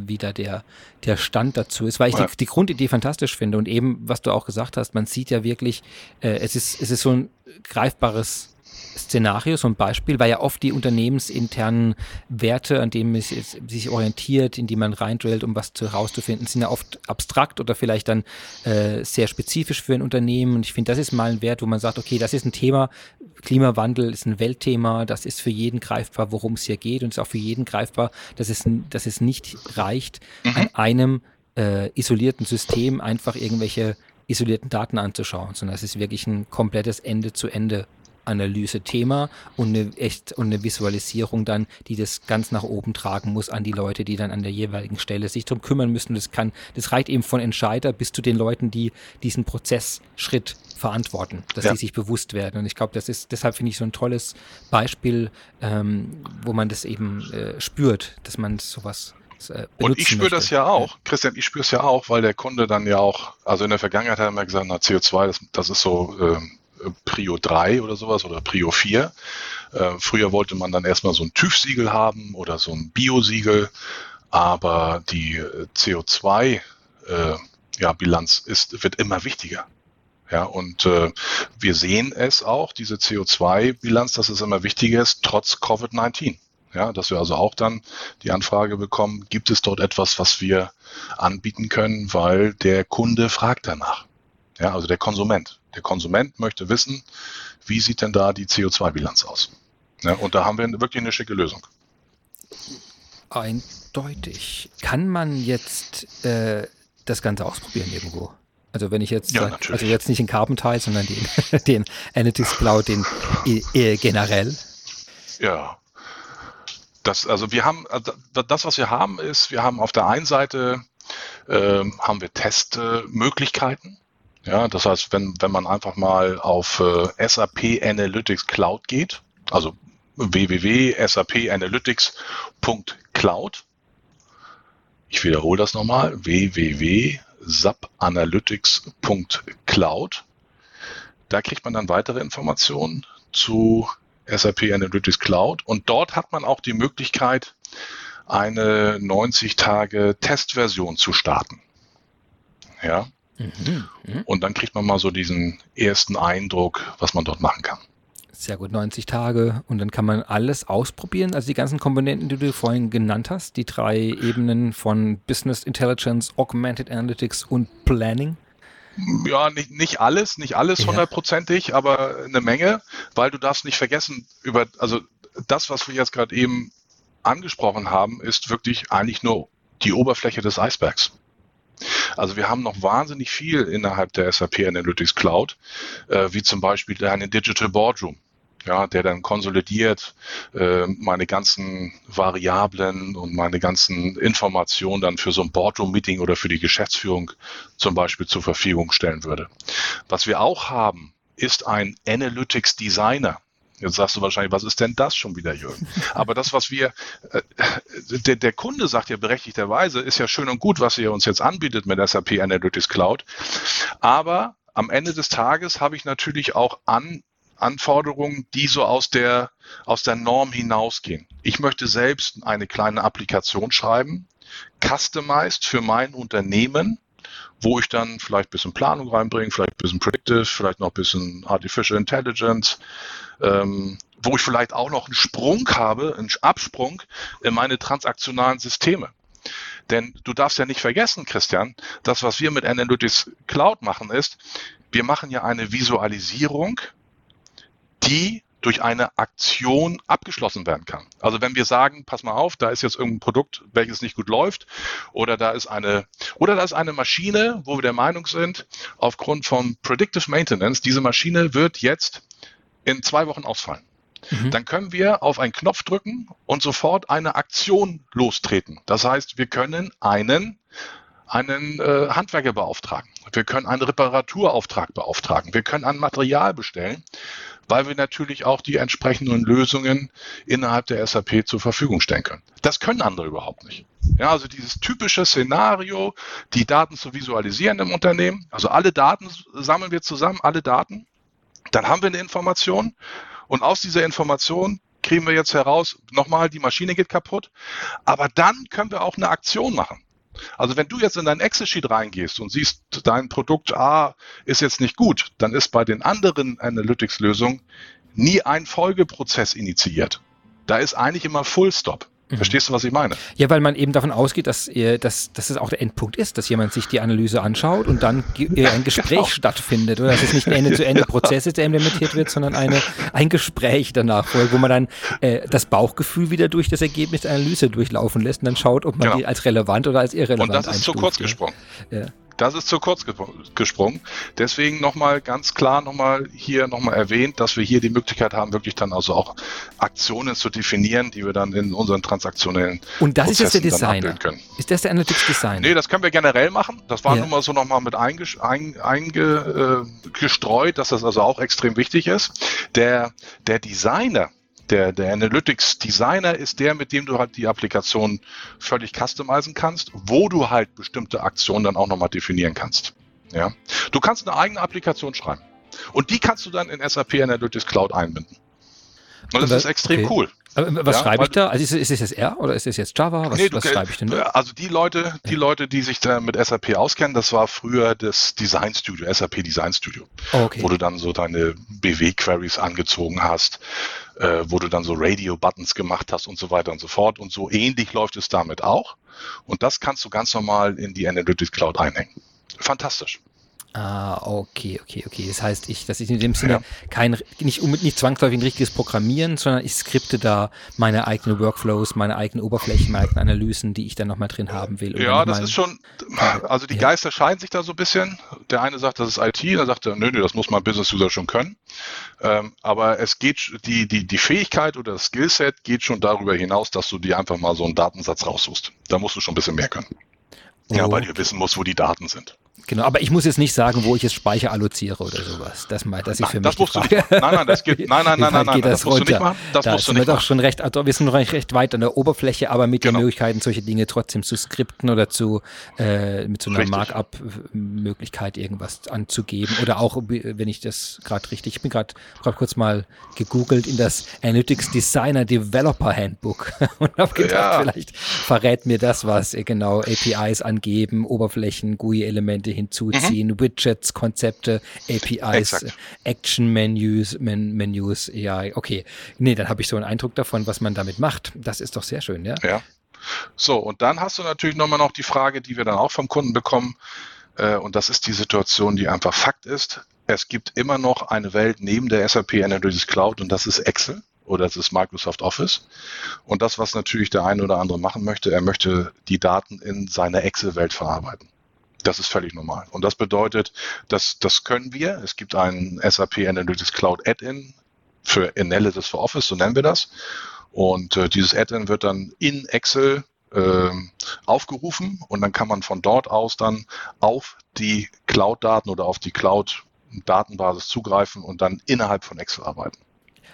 wie da der, der Stand dazu ist, weil ich ja. die, die, Grundidee fantastisch finde und eben, was du auch gesagt hast, man sieht ja wirklich, äh, es ist, es ist so ein greifbares Szenario, so ein Beispiel, weil ja oft die unternehmensinternen Werte, an denen es sich orientiert, in die man reindrillt, um was herauszufinden, sind ja oft abstrakt oder vielleicht dann äh, sehr spezifisch für ein Unternehmen. Und ich finde, das ist mal ein Wert, wo man sagt, okay, das ist ein Thema, Klimawandel ist ein Weltthema, das ist für jeden greifbar, worum es hier geht und ist auch für jeden greifbar, dass es, dass es nicht reicht, mhm. an einem äh, isolierten System einfach irgendwelche isolierten Daten anzuschauen, sondern es ist wirklich ein komplettes Ende-zu-Ende Analyse-Thema und eine echt und eine Visualisierung dann, die das ganz nach oben tragen muss an die Leute, die dann an der jeweiligen Stelle sich darum kümmern müssen. Das kann, das reicht eben von Entscheider bis zu den Leuten, die diesen Prozessschritt verantworten, dass ja. sie sich bewusst werden. Und ich glaube, das ist, deshalb finde ich so ein tolles Beispiel, ähm, wo man das eben äh, spürt, dass man sowas äh, und ich spüre das ja auch, Christian, ich spüre es ja auch, weil der Kunde dann ja auch, also in der Vergangenheit hat er gesagt, na, CO2, das, das ist so ähm, Prio 3 oder sowas oder Prio 4. Äh, früher wollte man dann erstmal so ein TÜV-Siegel haben oder so ein Bio-Siegel, aber die äh, CO2 äh, ja, wird immer wichtiger. Ja, und äh, wir sehen es auch, diese CO2-Bilanz, dass es immer wichtiger ist, trotz Covid-19. Ja, dass wir also auch dann die Anfrage bekommen, gibt es dort etwas, was wir anbieten können, weil der Kunde fragt danach. Ja, also der Konsument. Der Konsument möchte wissen, wie sieht denn da die CO2-Bilanz aus? Ja, und da haben wir wirklich eine schicke Lösung. Eindeutig. Kann man jetzt äh, das Ganze ausprobieren irgendwo? Also wenn ich jetzt, ja, sag, also jetzt nicht in Carbon-Teil, sondern den, den Analytics Cloud, den äh, generell. Ja. Das, also wir haben, also das, was wir haben, ist, wir haben auf der einen Seite äh, haben wir Testmöglichkeiten. Ja, das heißt, wenn, wenn man einfach mal auf äh, SAP Analytics Cloud geht, also www.sapanalytics.cloud, ich wiederhole das nochmal, www.sapanalytics.cloud, da kriegt man dann weitere Informationen zu SAP Analytics Cloud. Und dort hat man auch die Möglichkeit, eine 90 Tage Testversion zu starten. Ja, Mhm. Mhm. Und dann kriegt man mal so diesen ersten Eindruck, was man dort machen kann. Sehr gut, 90 Tage und dann kann man alles ausprobieren. Also die ganzen Komponenten, die du vorhin genannt hast, die drei Ebenen von Business Intelligence, Augmented Analytics und Planning. Ja, nicht, nicht alles, nicht alles hundertprozentig, ja. aber eine Menge, weil du darfst nicht vergessen, über, also das, was wir jetzt gerade eben angesprochen haben, ist wirklich eigentlich nur die Oberfläche des Eisbergs. Also wir haben noch wahnsinnig viel innerhalb der SAP Analytics Cloud, äh, wie zum Beispiel eine Digital Boardroom. Ja, der dann konsolidiert äh, meine ganzen Variablen und meine ganzen Informationen dann für so ein Boardroom-Meeting oder für die Geschäftsführung zum Beispiel zur Verfügung stellen würde. Was wir auch haben, ist ein Analytics Designer. Jetzt sagst du wahrscheinlich, was ist denn das schon wieder, Jürgen? Aber das, was wir, äh, der, der Kunde sagt ja berechtigterweise, ist ja schön und gut, was ihr uns jetzt anbietet mit SAP Analytics Cloud. Aber am Ende des Tages habe ich natürlich auch an, Anforderungen, die so aus der, aus der Norm hinausgehen. Ich möchte selbst eine kleine Applikation schreiben, customized für mein Unternehmen, wo ich dann vielleicht ein bisschen Planung reinbringe, vielleicht ein bisschen Predictive, vielleicht noch ein bisschen Artificial Intelligence, ähm, wo ich vielleicht auch noch einen Sprung habe, einen Absprung in meine transaktionalen Systeme. Denn du darfst ja nicht vergessen, Christian, das, was wir mit Analytics Cloud machen, ist, wir machen ja eine Visualisierung, die durch eine Aktion abgeschlossen werden kann. Also wenn wir sagen, pass mal auf, da ist jetzt irgendein Produkt, welches nicht gut läuft, oder da ist eine, oder da ist eine Maschine, wo wir der Meinung sind, aufgrund von Predictive Maintenance, diese Maschine wird jetzt in zwei Wochen ausfallen. Mhm. Dann können wir auf einen Knopf drücken und sofort eine Aktion lostreten. Das heißt, wir können einen einen äh, Handwerker beauftragen. Wir können einen Reparaturauftrag beauftragen. Wir können ein Material bestellen, weil wir natürlich auch die entsprechenden Lösungen innerhalb der SAP zur Verfügung stellen können. Das können andere überhaupt nicht. Ja, also dieses typische Szenario, die Daten zu visualisieren im Unternehmen. Also alle Daten sammeln wir zusammen, alle Daten dann haben wir eine Information und aus dieser Information kriegen wir jetzt heraus, nochmal, die Maschine geht kaputt. Aber dann können wir auch eine Aktion machen. Also wenn du jetzt in dein Excel-Sheet reingehst und siehst, dein Produkt A ist jetzt nicht gut, dann ist bei den anderen Analytics-Lösungen nie ein Folgeprozess initiiert. Da ist eigentlich immer Full Stop. Mhm. Verstehst du, was ich meine? Ja, weil man eben davon ausgeht, dass, dass, dass es auch der Endpunkt ist, dass jemand sich die Analyse anschaut und dann ein Gespräch genau. stattfindet. Oder dass es nicht ein Ende-zu-Ende-Prozess ist, der implementiert wird, sondern eine, ein Gespräch danach folgt, wo man dann äh, das Bauchgefühl wieder durch das Ergebnis der Analyse durchlaufen lässt und dann schaut, ob man genau. die als relevant oder als irrelevant Und das ist zu kurz gesprungen. Ja. Das ist zu kurz gesprungen. Deswegen nochmal ganz klar nochmal hier nochmal erwähnt, dass wir hier die Möglichkeit haben, wirklich dann also auch Aktionen zu definieren, die wir dann in unseren transaktionellen Und das Prozessen ist jetzt der Designer. Können. Ist das der Analytics Designer? Nee, das können wir generell machen. Das war ja. nun mal so nochmal mit eingestreut, einge, äh, dass das also auch extrem wichtig ist. Der, der Designer, der, der Analytics Designer ist der, mit dem du halt die Applikation völlig customizen kannst, wo du halt bestimmte Aktionen dann auch nochmal definieren kannst. Ja? Du kannst eine eigene Applikation schreiben. Und die kannst du dann in SAP Analytics Cloud einbinden. Und das, ist extrem okay. cool. Was ja, schreibe ich da? Also ist, ist es jetzt R oder ist es jetzt Java? Was, nee, was schreibe ich denn? Da? Also die Leute, die. Leute, die sich da mit SAP auskennen, das war früher das Design Studio, SAP Design Studio, oh, okay. wo du dann so deine BW-Queries angezogen hast, äh, wo du dann so Radio-Buttons gemacht hast und so weiter und so fort. Und so ähnlich läuft es damit auch. Und das kannst du ganz normal in die Analytics Cloud einhängen. Fantastisch. Ah, okay, okay, okay. Das heißt, ich, das ist in dem Sinne ja. kein, nicht, nicht zwangsläufig ein richtiges Programmieren, sondern ich skripte da meine eigenen Workflows, meine eigenen Oberflächen, meine eigenen Analysen, die ich dann nochmal drin haben will. Ja, das ist schon, also die ja. Geister scheiden sich da so ein bisschen. Der eine sagt, das ist IT, der sagt, nö, nö, das muss mein Business-User schon können. Ähm, aber es geht, die, die, die Fähigkeit oder das Skillset geht schon darüber hinaus, dass du dir einfach mal so einen Datensatz raussuchst. Da musst du schon ein bisschen mehr können. Ja, weil du wissen musst, wo die Daten sind. Genau, aber ich muss jetzt nicht sagen, wo ich jetzt Speicher alloziere oder sowas. Das meint, dass ich für mich das musst du nicht Nein, nein, das geht, nein, nein, nein, nein, nein, das, das musst du nicht machen. Das da musst du nicht wir machen. Doch schon recht, also wir sind noch recht weit an der Oberfläche, aber mit genau. den Möglichkeiten, solche Dinge trotzdem zu skripten oder zu äh, mit so einer Markup-Möglichkeit irgendwas anzugeben oder auch, wenn ich das gerade richtig, ich bin gerade kurz mal gegoogelt in das Analytics Designer Developer Handbook und habe gedacht, ja. vielleicht verrät mir das was, genau APIs angeben, Oberflächen, GUI-Elemente hinzuziehen, mhm. Widgets, Konzepte, APIs, Exakt. Action-Menus, Men Menus, ja, okay. Nee, dann habe ich so einen Eindruck davon, was man damit macht. Das ist doch sehr schön, ja. Ja. So, und dann hast du natürlich nochmal noch die Frage, die wir dann auch vom Kunden bekommen, äh, und das ist die Situation, die einfach Fakt ist. Es gibt immer noch eine Welt neben der SAP Analytics Cloud und das ist Excel oder es ist Microsoft Office. Und das, was natürlich der eine oder andere machen möchte, er möchte die Daten in seiner Excel-Welt verarbeiten. Das ist völlig normal. Und das bedeutet, dass das können wir. Es gibt ein SAP Analytics Cloud Add-in für Analysis for Office, so nennen wir das. Und äh, dieses Add-in wird dann in Excel äh, aufgerufen und dann kann man von dort aus dann auf die Cloud-Daten oder auf die Cloud-Datenbasis zugreifen und dann innerhalb von Excel arbeiten.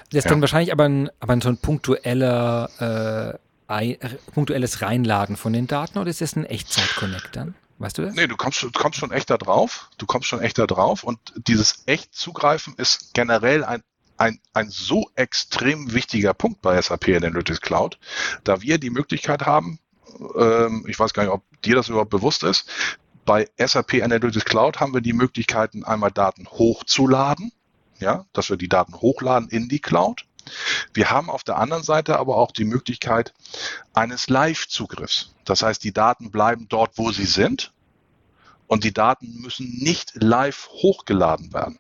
Das ist ja. dann wahrscheinlich aber, ein, aber so ein punktueller, äh, ein, punktuelles Reinladen von den Daten oder ist das ein Echtzeit-Connect dann? Weißt du das? Nee, du kommst, du kommst schon echt da drauf. Du kommst schon echt da drauf. Und dieses echt Zugreifen ist generell ein, ein, ein so extrem wichtiger Punkt bei SAP Analytics Cloud, da wir die Möglichkeit haben, ähm, ich weiß gar nicht, ob dir das überhaupt bewusst ist, bei SAP Analytics Cloud haben wir die Möglichkeiten, einmal Daten hochzuladen, ja, dass wir die Daten hochladen in die Cloud. Wir haben auf der anderen Seite aber auch die Möglichkeit eines Live-Zugriffs. Das heißt, die Daten bleiben dort, wo sie sind und die Daten müssen nicht live hochgeladen werden.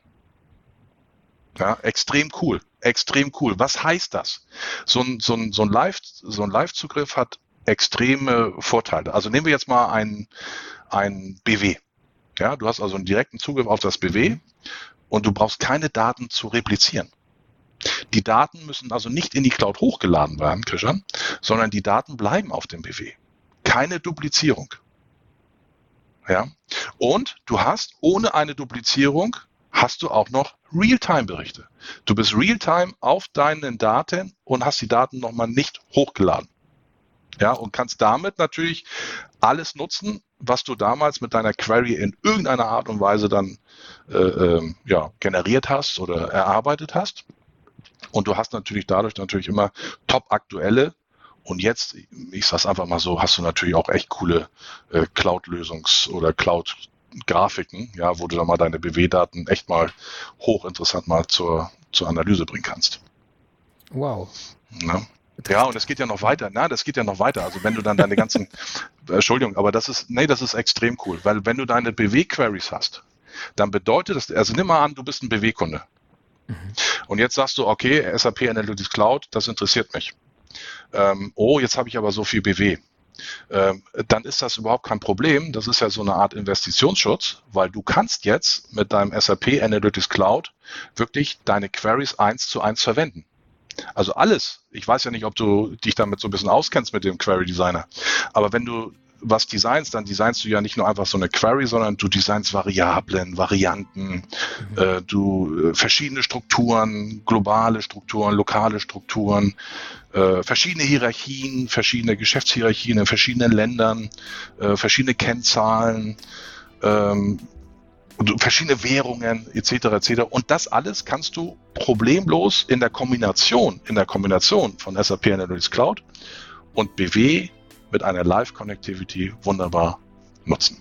Ja, extrem cool, extrem cool. Was heißt das? So ein, so ein, so ein Live, so Live-Zugriff hat extreme Vorteile. Also nehmen wir jetzt mal ein, ein BW. Ja, du hast also einen direkten Zugriff auf das BW und du brauchst keine Daten zu replizieren. Die Daten müssen also nicht in die Cloud hochgeladen werden, Christian, sondern die Daten bleiben auf dem BW. Keine Duplizierung. Ja? Und du hast ohne eine Duplizierung hast du auch noch Realtime-Berichte. Du bist Realtime auf deinen Daten und hast die Daten nochmal nicht hochgeladen. Ja, und kannst damit natürlich alles nutzen, was du damals mit deiner Query in irgendeiner Art und Weise dann äh, äh, ja, generiert hast oder erarbeitet hast. Und du hast natürlich dadurch natürlich immer top aktuelle und jetzt, ich sage es einfach mal so, hast du natürlich auch echt coole äh, Cloud-Lösungs- oder Cloud-Grafiken, ja, wo du dann mal deine BW-Daten echt mal hochinteressant mal zur, zur Analyse bringen kannst. Wow. Ja. Ja, und es geht ja noch weiter. Na, das geht ja noch weiter. Also wenn du dann deine ganzen, Entschuldigung, aber das ist, nee, das ist extrem cool, weil wenn du deine BW-Queries hast, dann bedeutet das, also nimm mal an, du bist ein BW-Kunde. Mhm. Und jetzt sagst du, okay, SAP Analytics Cloud, das interessiert mich. Ähm, oh, jetzt habe ich aber so viel BW. Ähm, dann ist das überhaupt kein Problem. Das ist ja so eine Art Investitionsschutz, weil du kannst jetzt mit deinem SAP Analytics Cloud wirklich deine Queries eins zu eins verwenden. Also alles. Ich weiß ja nicht, ob du dich damit so ein bisschen auskennst mit dem Query Designer. Aber wenn du was designst, dann designst du ja nicht nur einfach so eine Query, sondern du designst Variablen, Varianten, mhm. äh, du äh, verschiedene Strukturen, globale Strukturen, lokale Strukturen, äh, verschiedene Hierarchien, verschiedene Geschäftshierarchien in verschiedenen Ländern, äh, verschiedene Kennzahlen, ähm, verschiedene Währungen etc. etc. Und das alles kannst du problemlos in der Kombination, in der Kombination von SAP Analytics Cloud und BW mit einer Live-Connectivity wunderbar nutzen.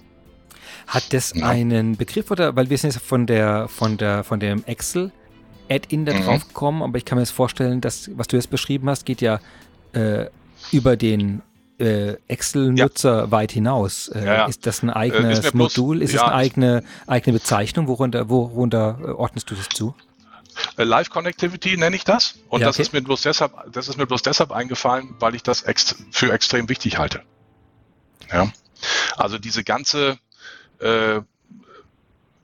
Hat das ja. einen Begriff oder weil wir sind jetzt von der von der von dem Excel Add-in da mhm. drauf gekommen, aber ich kann mir jetzt vorstellen, dass was du jetzt beschrieben hast, geht ja äh, über den äh, Excel-Nutzer ja. weit hinaus. Äh, ja. Ist das ein eigenes äh, ist Modul? Ist es eine eigene, eigene Bezeichnung? Worunter, worunter äh, ordnest du das zu? Äh, Live Connectivity nenne ich das. Und das, okay. ist mir bloß deshalb, das ist mir bloß deshalb eingefallen, weil ich das ext für extrem wichtig halte. Ja. Also diese ganze, äh,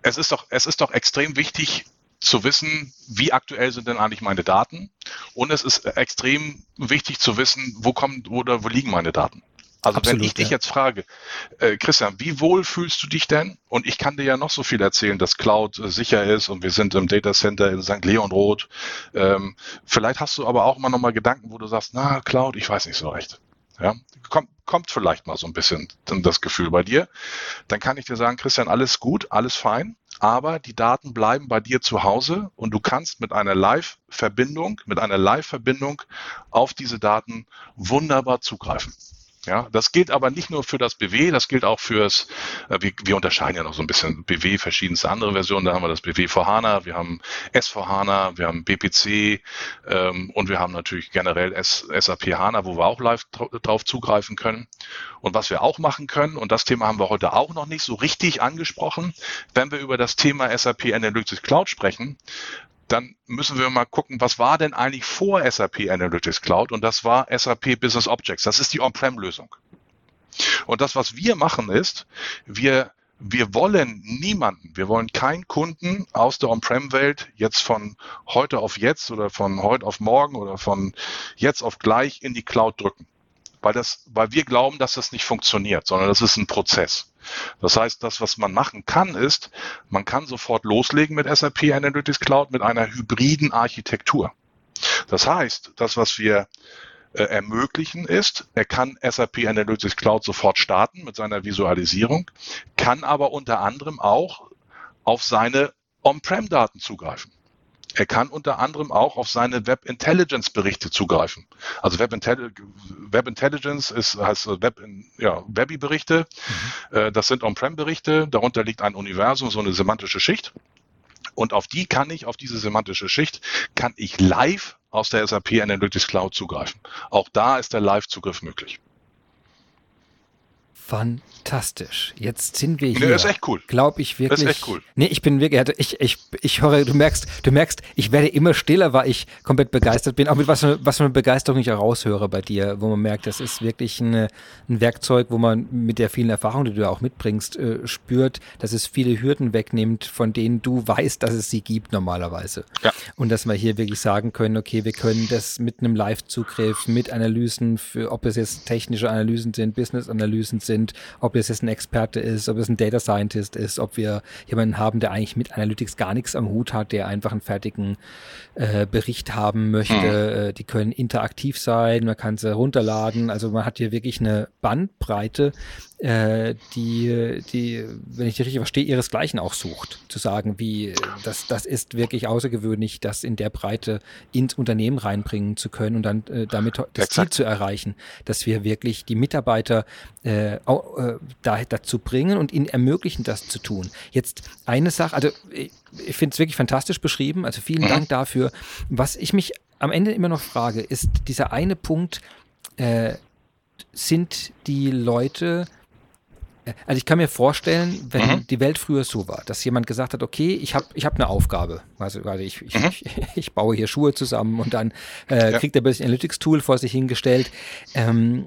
es ist doch, es ist doch extrem wichtig, zu wissen, wie aktuell sind denn eigentlich meine Daten. Und es ist extrem wichtig zu wissen, wo kommen oder wo liegen meine Daten. Also Absolut, wenn ich dich jetzt frage, äh, Christian, wie wohl fühlst du dich denn? Und ich kann dir ja noch so viel erzählen, dass Cloud äh, sicher ist und wir sind im Data Center in St. Leon Roth. Ähm, vielleicht hast du aber auch mal nochmal Gedanken, wo du sagst, na, Cloud, ich weiß nicht so recht. Ja, kommt, kommt vielleicht mal so ein bisschen das Gefühl bei dir. Dann kann ich dir sagen, Christian, alles gut, alles fein aber die Daten bleiben bei dir zu Hause und du kannst mit einer Live-Verbindung, mit einer Live-Verbindung auf diese Daten wunderbar zugreifen. Ja, das gilt aber nicht nur für das BW, das gilt auch fürs, äh, wir, wir unterscheiden ja noch so ein bisschen BW, verschiedenste andere Versionen. Da haben wir das BW vor HANA, wir haben S vor HANA, wir haben BPC ähm, und wir haben natürlich generell S, SAP HANA, wo wir auch live drauf zugreifen können. Und was wir auch machen können, und das Thema haben wir heute auch noch nicht so richtig angesprochen, wenn wir über das Thema SAP Analytics Cloud sprechen, dann müssen wir mal gucken, was war denn eigentlich vor SAP Analytics Cloud? Und das war SAP Business Objects. Das ist die On-Prem-Lösung. Und das, was wir machen, ist, wir wir wollen niemanden, wir wollen keinen Kunden aus der On-Prem-Welt jetzt von heute auf jetzt oder von heute auf morgen oder von jetzt auf gleich in die Cloud drücken weil, das, weil wir glauben, dass das nicht funktioniert, sondern das ist ein Prozess. Das heißt, das, was man machen kann, ist, man kann sofort loslegen mit SAP Analytics Cloud mit einer hybriden Architektur. Das heißt, das, was wir äh, ermöglichen ist, er kann SAP Analytics Cloud sofort starten mit seiner Visualisierung, kann aber unter anderem auch auf seine On-Prem-Daten zugreifen. Er kann unter anderem auch auf seine Web Intelligence Berichte zugreifen. Also Web, Intelli Web Intelligence ist, heißt Web, ja, Webby Berichte. Mhm. Äh, das sind On-Prem Berichte. Darunter liegt ein Universum, so eine semantische Schicht. Und auf die kann ich, auf diese semantische Schicht, kann ich live aus der SAP Analytics Cloud zugreifen. Auch da ist der Live-Zugriff möglich. Fantastisch. Jetzt sind wir hier. Nee, ist echt cool. Glaube ich wirklich. Das ist echt cool. Nee, ich bin wirklich, ich, ich, ich höre, du merkst, du merkst, ich werde immer stiller, weil ich komplett begeistert bin. Auch mit was, was für eine Begeisterung ich heraushöre bei dir, wo man merkt, das ist wirklich eine, ein Werkzeug, wo man mit der vielen Erfahrung, die du auch mitbringst, äh, spürt, dass es viele Hürden wegnimmt, von denen du weißt, dass es sie gibt normalerweise. Ja. Und dass wir hier wirklich sagen können, okay, wir können das mit einem Live-Zugriff, mit Analysen, für, ob es jetzt technische Analysen sind, Business-Analysen sind, sind, ob es jetzt ein Experte ist, ob es ein Data Scientist ist, ob wir jemanden haben, der eigentlich mit Analytics gar nichts am Hut hat, der einfach einen fertigen äh, Bericht haben möchte. Mhm. Die können interaktiv sein, man kann sie runterladen. Also man hat hier wirklich eine Bandbreite, äh, die, die, wenn ich die richtig verstehe, ihresgleichen auch sucht. Zu sagen, wie, das, das ist wirklich außergewöhnlich, das in der Breite ins Unternehmen reinbringen zu können und dann äh, damit das Exakt. Ziel zu erreichen, dass wir wirklich die Mitarbeiter äh, auch, äh, da, dazu bringen und ihnen ermöglichen, das zu tun. Jetzt eine Sache, also ich, ich finde es wirklich fantastisch beschrieben, also vielen mhm. Dank dafür. Was ich mich am Ende immer noch frage, ist dieser eine Punkt, äh, sind die Leute also ich kann mir vorstellen, wenn mhm. die Welt früher so war, dass jemand gesagt hat, okay, ich habe ich hab eine Aufgabe. Also, also ich, ich, mhm. ich, ich, baue hier Schuhe zusammen und dann äh, ja. kriegt er ein Analytics-Tool vor sich hingestellt. Ähm,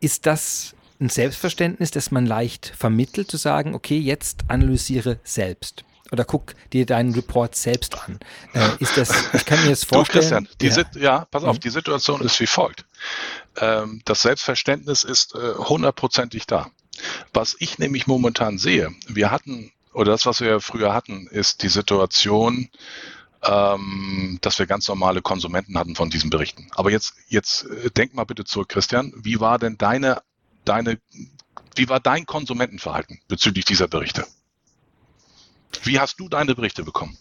ist das ein Selbstverständnis, das man leicht vermittelt, zu sagen, okay, jetzt analysiere selbst? Oder guck dir deinen Report selbst an. Äh, ist das, ich kann mir das vorstellen. Du, Christian, ja. ja. pass auf, mhm. die Situation ist wie folgt. Ähm, das Selbstverständnis ist äh, hundertprozentig da. Was ich nämlich momentan sehe, wir hatten, oder das, was wir früher hatten, ist die Situation, ähm, dass wir ganz normale Konsumenten hatten von diesen Berichten. Aber jetzt, jetzt äh, denk mal bitte zurück, Christian. Wie war denn deine, deine, wie war dein Konsumentenverhalten bezüglich dieser Berichte? Wie hast du deine Berichte bekommen?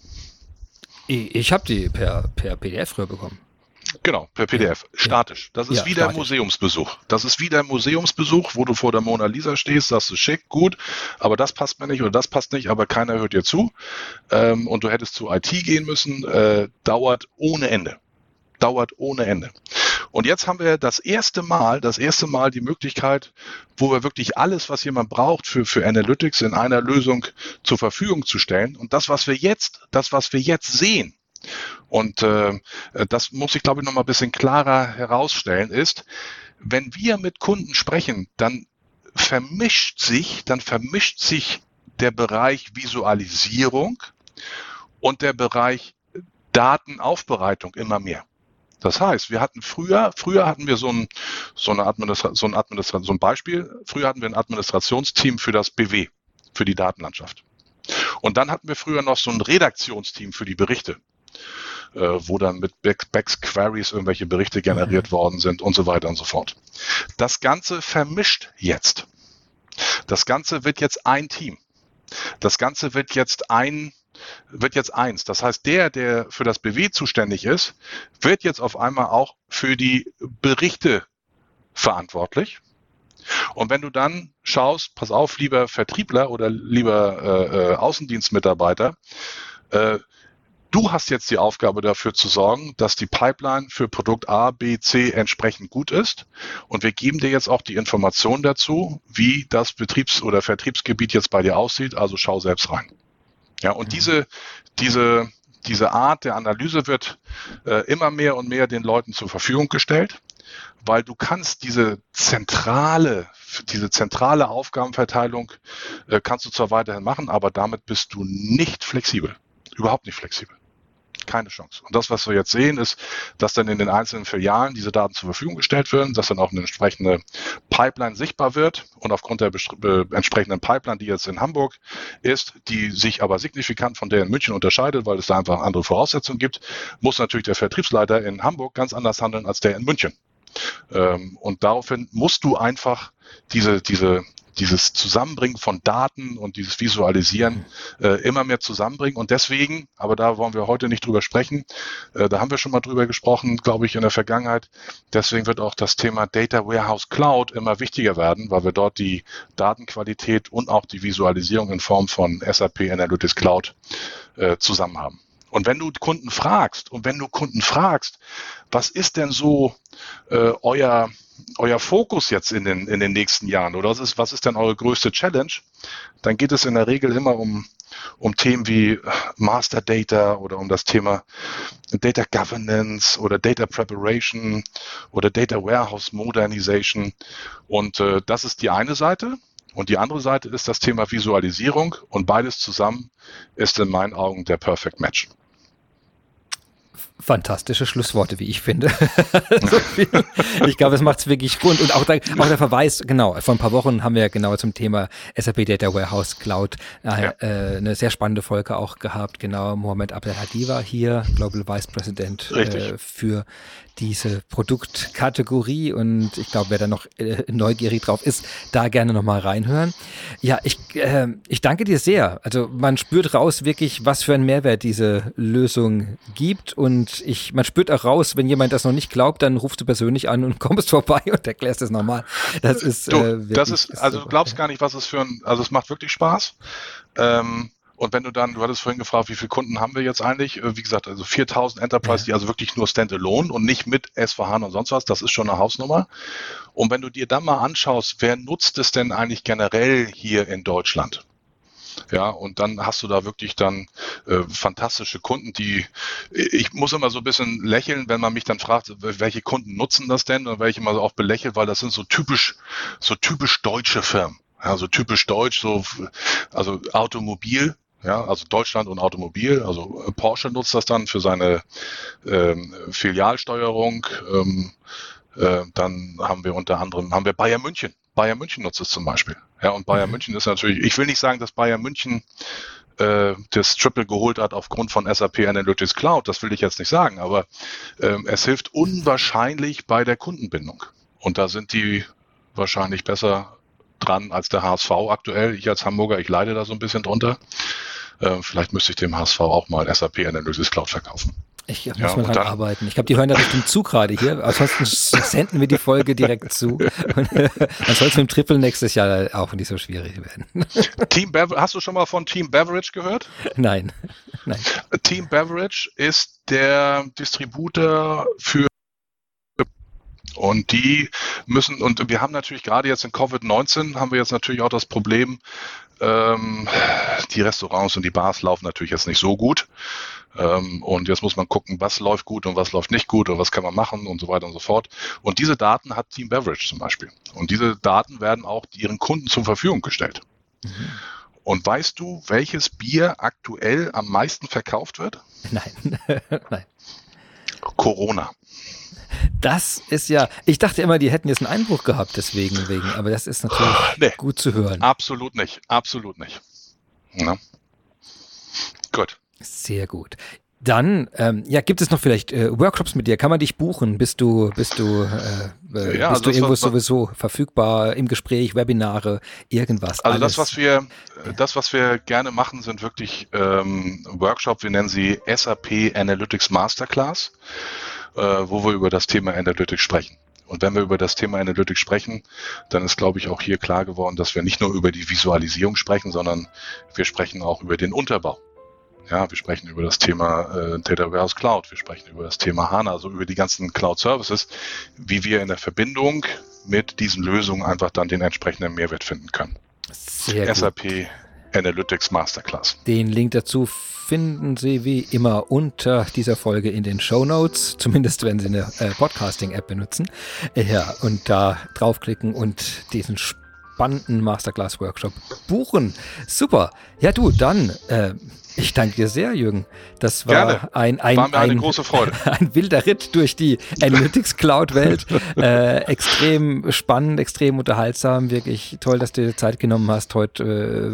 Ich, ich habe die per, per PDF früher bekommen. Genau, per PDF. Ja. Statisch. Das ist ja, wie der Museumsbesuch. Das ist wie der Museumsbesuch, wo du vor der Mona Lisa stehst, sagst du schick, gut, aber das passt mir nicht oder das passt nicht, aber keiner hört dir zu. Ähm, und du hättest zu IT gehen müssen, äh, dauert ohne Ende. Dauert ohne Ende. Und jetzt haben wir das erste Mal, das erste Mal die Möglichkeit, wo wir wirklich alles, was jemand braucht für, für Analytics in einer Lösung zur Verfügung zu stellen. Und das, was wir jetzt, das, was wir jetzt sehen, und äh, das muss ich, glaube ich, noch mal ein bisschen klarer herausstellen, ist, wenn wir mit Kunden sprechen, dann vermischt sich, dann vermischt sich der Bereich Visualisierung und der Bereich Datenaufbereitung immer mehr. Das heißt, wir hatten früher, früher hatten wir so ein, so eine Administra so ein Administra so ein Beispiel. Früher hatten wir ein Administrationsteam für das BW, für die Datenlandschaft. Und dann hatten wir früher noch so ein Redaktionsteam für die Berichte äh, wo dann mit Backs Queries irgendwelche Berichte generiert mhm. worden sind und so weiter und so fort. Das Ganze vermischt jetzt. Das Ganze wird jetzt ein Team. Das Ganze wird jetzt ein wird jetzt eins. Das heißt, der, der für das BW zuständig ist, wird jetzt auf einmal auch für die Berichte verantwortlich. Und wenn du dann schaust, pass auf, lieber Vertriebler oder lieber äh, äh Außendienstmitarbeiter, äh, Du hast jetzt die Aufgabe dafür zu sorgen, dass die Pipeline für Produkt A, B, C entsprechend gut ist. Und wir geben dir jetzt auch die Information dazu, wie das Betriebs- oder Vertriebsgebiet jetzt bei dir aussieht. Also schau selbst rein. Ja, und mhm. diese, diese, diese Art der Analyse wird äh, immer mehr und mehr den Leuten zur Verfügung gestellt, weil du kannst diese zentrale, diese zentrale Aufgabenverteilung äh, kannst du zwar weiterhin machen, aber damit bist du nicht flexibel. Überhaupt nicht flexibel. Keine Chance. Und das, was wir jetzt sehen, ist, dass dann in den einzelnen Filialen diese Daten zur Verfügung gestellt werden, dass dann auch eine entsprechende Pipeline sichtbar wird und aufgrund der äh, entsprechenden Pipeline, die jetzt in Hamburg ist, die sich aber signifikant von der in München unterscheidet, weil es da einfach andere Voraussetzungen gibt, muss natürlich der Vertriebsleiter in Hamburg ganz anders handeln als der in München. Ähm, und daraufhin musst du einfach diese, diese dieses Zusammenbringen von Daten und dieses Visualisieren äh, immer mehr zusammenbringen. Und deswegen, aber da wollen wir heute nicht drüber sprechen, äh, da haben wir schon mal drüber gesprochen, glaube ich, in der Vergangenheit. Deswegen wird auch das Thema Data Warehouse Cloud immer wichtiger werden, weil wir dort die Datenqualität und auch die Visualisierung in Form von SAP Analytics Cloud äh, zusammen haben. Und wenn du Kunden fragst, und wenn du Kunden fragst, was ist denn so äh, euer euer Fokus jetzt in den, in den nächsten Jahren oder was ist, was ist denn eure größte Challenge, dann geht es in der Regel immer um, um Themen wie Master Data oder um das Thema Data Governance oder Data Preparation oder Data Warehouse Modernization. Und äh, das ist die eine Seite. Und die andere Seite ist das Thema Visualisierung und beides zusammen ist in meinen Augen der Perfect Match. Fantastische Schlussworte, wie ich finde. ich glaube, es macht es wirklich gut. Und auch der, auch der Verweis, genau, vor ein paar Wochen haben wir genau zum Thema SAP Data Warehouse Cloud äh, ja. äh, eine sehr spannende Folge auch gehabt. Genau, Mohamed Abdel Hadi war hier, Global Vice President äh, für diese Produktkategorie und ich glaube, wer da noch äh, neugierig drauf ist, da gerne nochmal reinhören. Ja, ich, äh, ich danke dir sehr. Also man spürt raus wirklich, was für einen Mehrwert diese Lösung gibt und ich, man spürt auch raus, wenn jemand das noch nicht glaubt, dann rufst du persönlich an und kommst vorbei und erklärst es nochmal. Das ist, du, äh, wirklich, das ist, also du glaubst gar nicht, was es für ein, also es macht wirklich Spaß. Ähm, und wenn du dann, du hattest vorhin gefragt, wie viele Kunden haben wir jetzt eigentlich? Äh, wie gesagt, also 4000 Enterprise, ja. die also wirklich nur Standalone und nicht mit S4HANA und sonst was, das ist schon eine Hausnummer. Und wenn du dir dann mal anschaust, wer nutzt es denn eigentlich generell hier in Deutschland? Ja, und dann hast du da wirklich dann äh, fantastische Kunden, die ich muss immer so ein bisschen lächeln, wenn man mich dann fragt, welche Kunden nutzen das denn und welche mal so auch belächelt, weil das sind so typisch, so typisch deutsche Firmen. Ja, so typisch deutsch, so also Automobil, ja, also Deutschland und Automobil. Also äh, Porsche nutzt das dann für seine ähm, Filialsteuerung. Ähm, äh, dann haben wir unter anderem haben wir Bayern München. Bayern München nutzt es zum Beispiel. Ja, und Bayern mhm. München ist natürlich. Ich will nicht sagen, dass Bayern München äh, das Triple geholt hat aufgrund von SAP Analytics Cloud. Das will ich jetzt nicht sagen, aber ähm, es hilft unwahrscheinlich bei der Kundenbindung. Und da sind die wahrscheinlich besser dran als der HSV aktuell. Ich als Hamburger, ich leide da so ein bisschen drunter. Äh, vielleicht müsste ich dem HSV auch mal SAP Analysis Cloud verkaufen. Ich muss ja, mal dran arbeiten. Ich glaube, die hören da bestimmt zu gerade hier. Ansonsten senden wir die Folge direkt zu. Und, äh, dann soll es mit dem Triple nächstes Jahr auch nicht so schwierig werden. Team Bever hast du schon mal von Team Beverage gehört? Nein. Nein. Team Beverage ist der Distributor für und die müssen, und wir haben natürlich gerade jetzt in Covid-19 haben wir jetzt natürlich auch das Problem, ähm, die Restaurants und die Bars laufen natürlich jetzt nicht so gut. Ähm, und jetzt muss man gucken, was läuft gut und was läuft nicht gut und was kann man machen und so weiter und so fort. Und diese Daten hat Team Beverage zum Beispiel. Und diese Daten werden auch ihren Kunden zur Verfügung gestellt. Mhm. Und weißt du, welches Bier aktuell am meisten verkauft wird? Nein, nein. Corona. Das ist ja, ich dachte immer, die hätten jetzt einen Einbruch gehabt, deswegen, wegen, aber das ist natürlich nee, gut zu hören. Absolut nicht, absolut nicht. Ja. Gut. Sehr gut. Dann, ähm, ja, gibt es noch vielleicht äh, Workshops mit dir? Kann man dich buchen? Bist du, bist du, äh, äh ja, bist also du irgendwo was, sowieso verfügbar im Gespräch, Webinare, irgendwas? Also alles. das, was wir, das, was wir gerne machen, sind wirklich ähm, Workshops. Wir nennen sie SAP Analytics Masterclass wo wir über das Thema Analytics sprechen. Und wenn wir über das Thema Analytics sprechen, dann ist, glaube ich, auch hier klar geworden, dass wir nicht nur über die Visualisierung sprechen, sondern wir sprechen auch über den Unterbau. Ja, wir sprechen über das Thema äh, Data Warehouse Cloud, wir sprechen über das Thema HANA, also über die ganzen Cloud Services, wie wir in der Verbindung mit diesen Lösungen einfach dann den entsprechenden Mehrwert finden können. Sehr SAP gut. Analytics Masterclass. Den Link dazu finden Sie wie immer unter dieser Folge in den Show Notes, zumindest wenn Sie eine äh, Podcasting-App benutzen. Äh, ja, und da draufklicken und diesen spannenden Masterclass-Workshop buchen. Super. Ja, du, dann. Äh, Ich danke dir sehr, Jürgen. Das war Gerne. ein, ein, war ein, ein wilder Ritt durch die Analytics Cloud-Welt. äh, extrem spannend, extrem unterhaltsam. Wirklich toll, dass du dir Zeit genommen hast, heute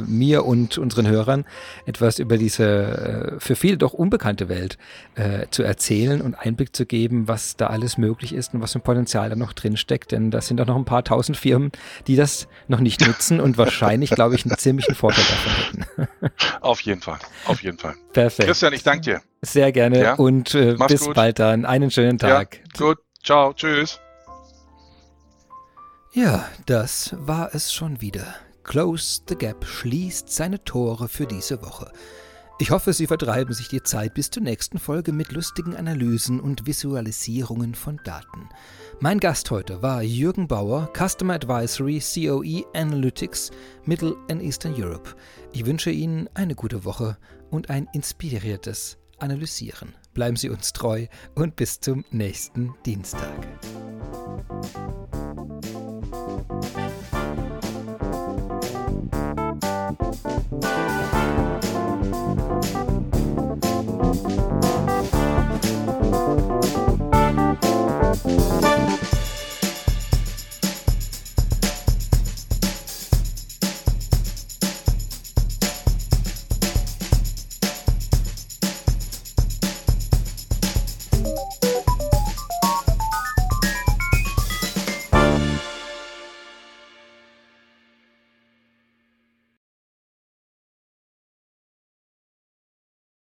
äh, mir und unseren Hörern etwas über diese äh, für viele doch unbekannte Welt äh, zu erzählen und Einblick zu geben, was da alles möglich ist und was für ein Potenzial da noch drin steckt. Denn da sind auch noch ein paar tausend Firmen, die das noch nicht nutzen und wahrscheinlich, glaube ich, einen ziemlichen Vorteil davon hätten. Auf jeden Fall. Auf jeden Fall. Perfekt. Christian, ich danke dir. Sehr gerne Ja? und äh, bis gut. bald dann. Einen schönen Tag. Ja, gut. Ciao. Tschüss. Ja, das war es schon wieder. Close the Gap schließt seine Tore für diese Woche. Ich hoffe, Sie vertreiben sich die Zeit bis zur nächsten Folge mit lustigen Analysen und Visualisierungen von Daten. Mein Gast heute war Jürgen Bauer, Customer Advisory COE Analytics Middle and Eastern Europe. Ich wünsche Ihnen eine gute Woche und ein inspiriertes Analysieren. Bleiben Sie uns treu und bis zum nächsten Dienstag.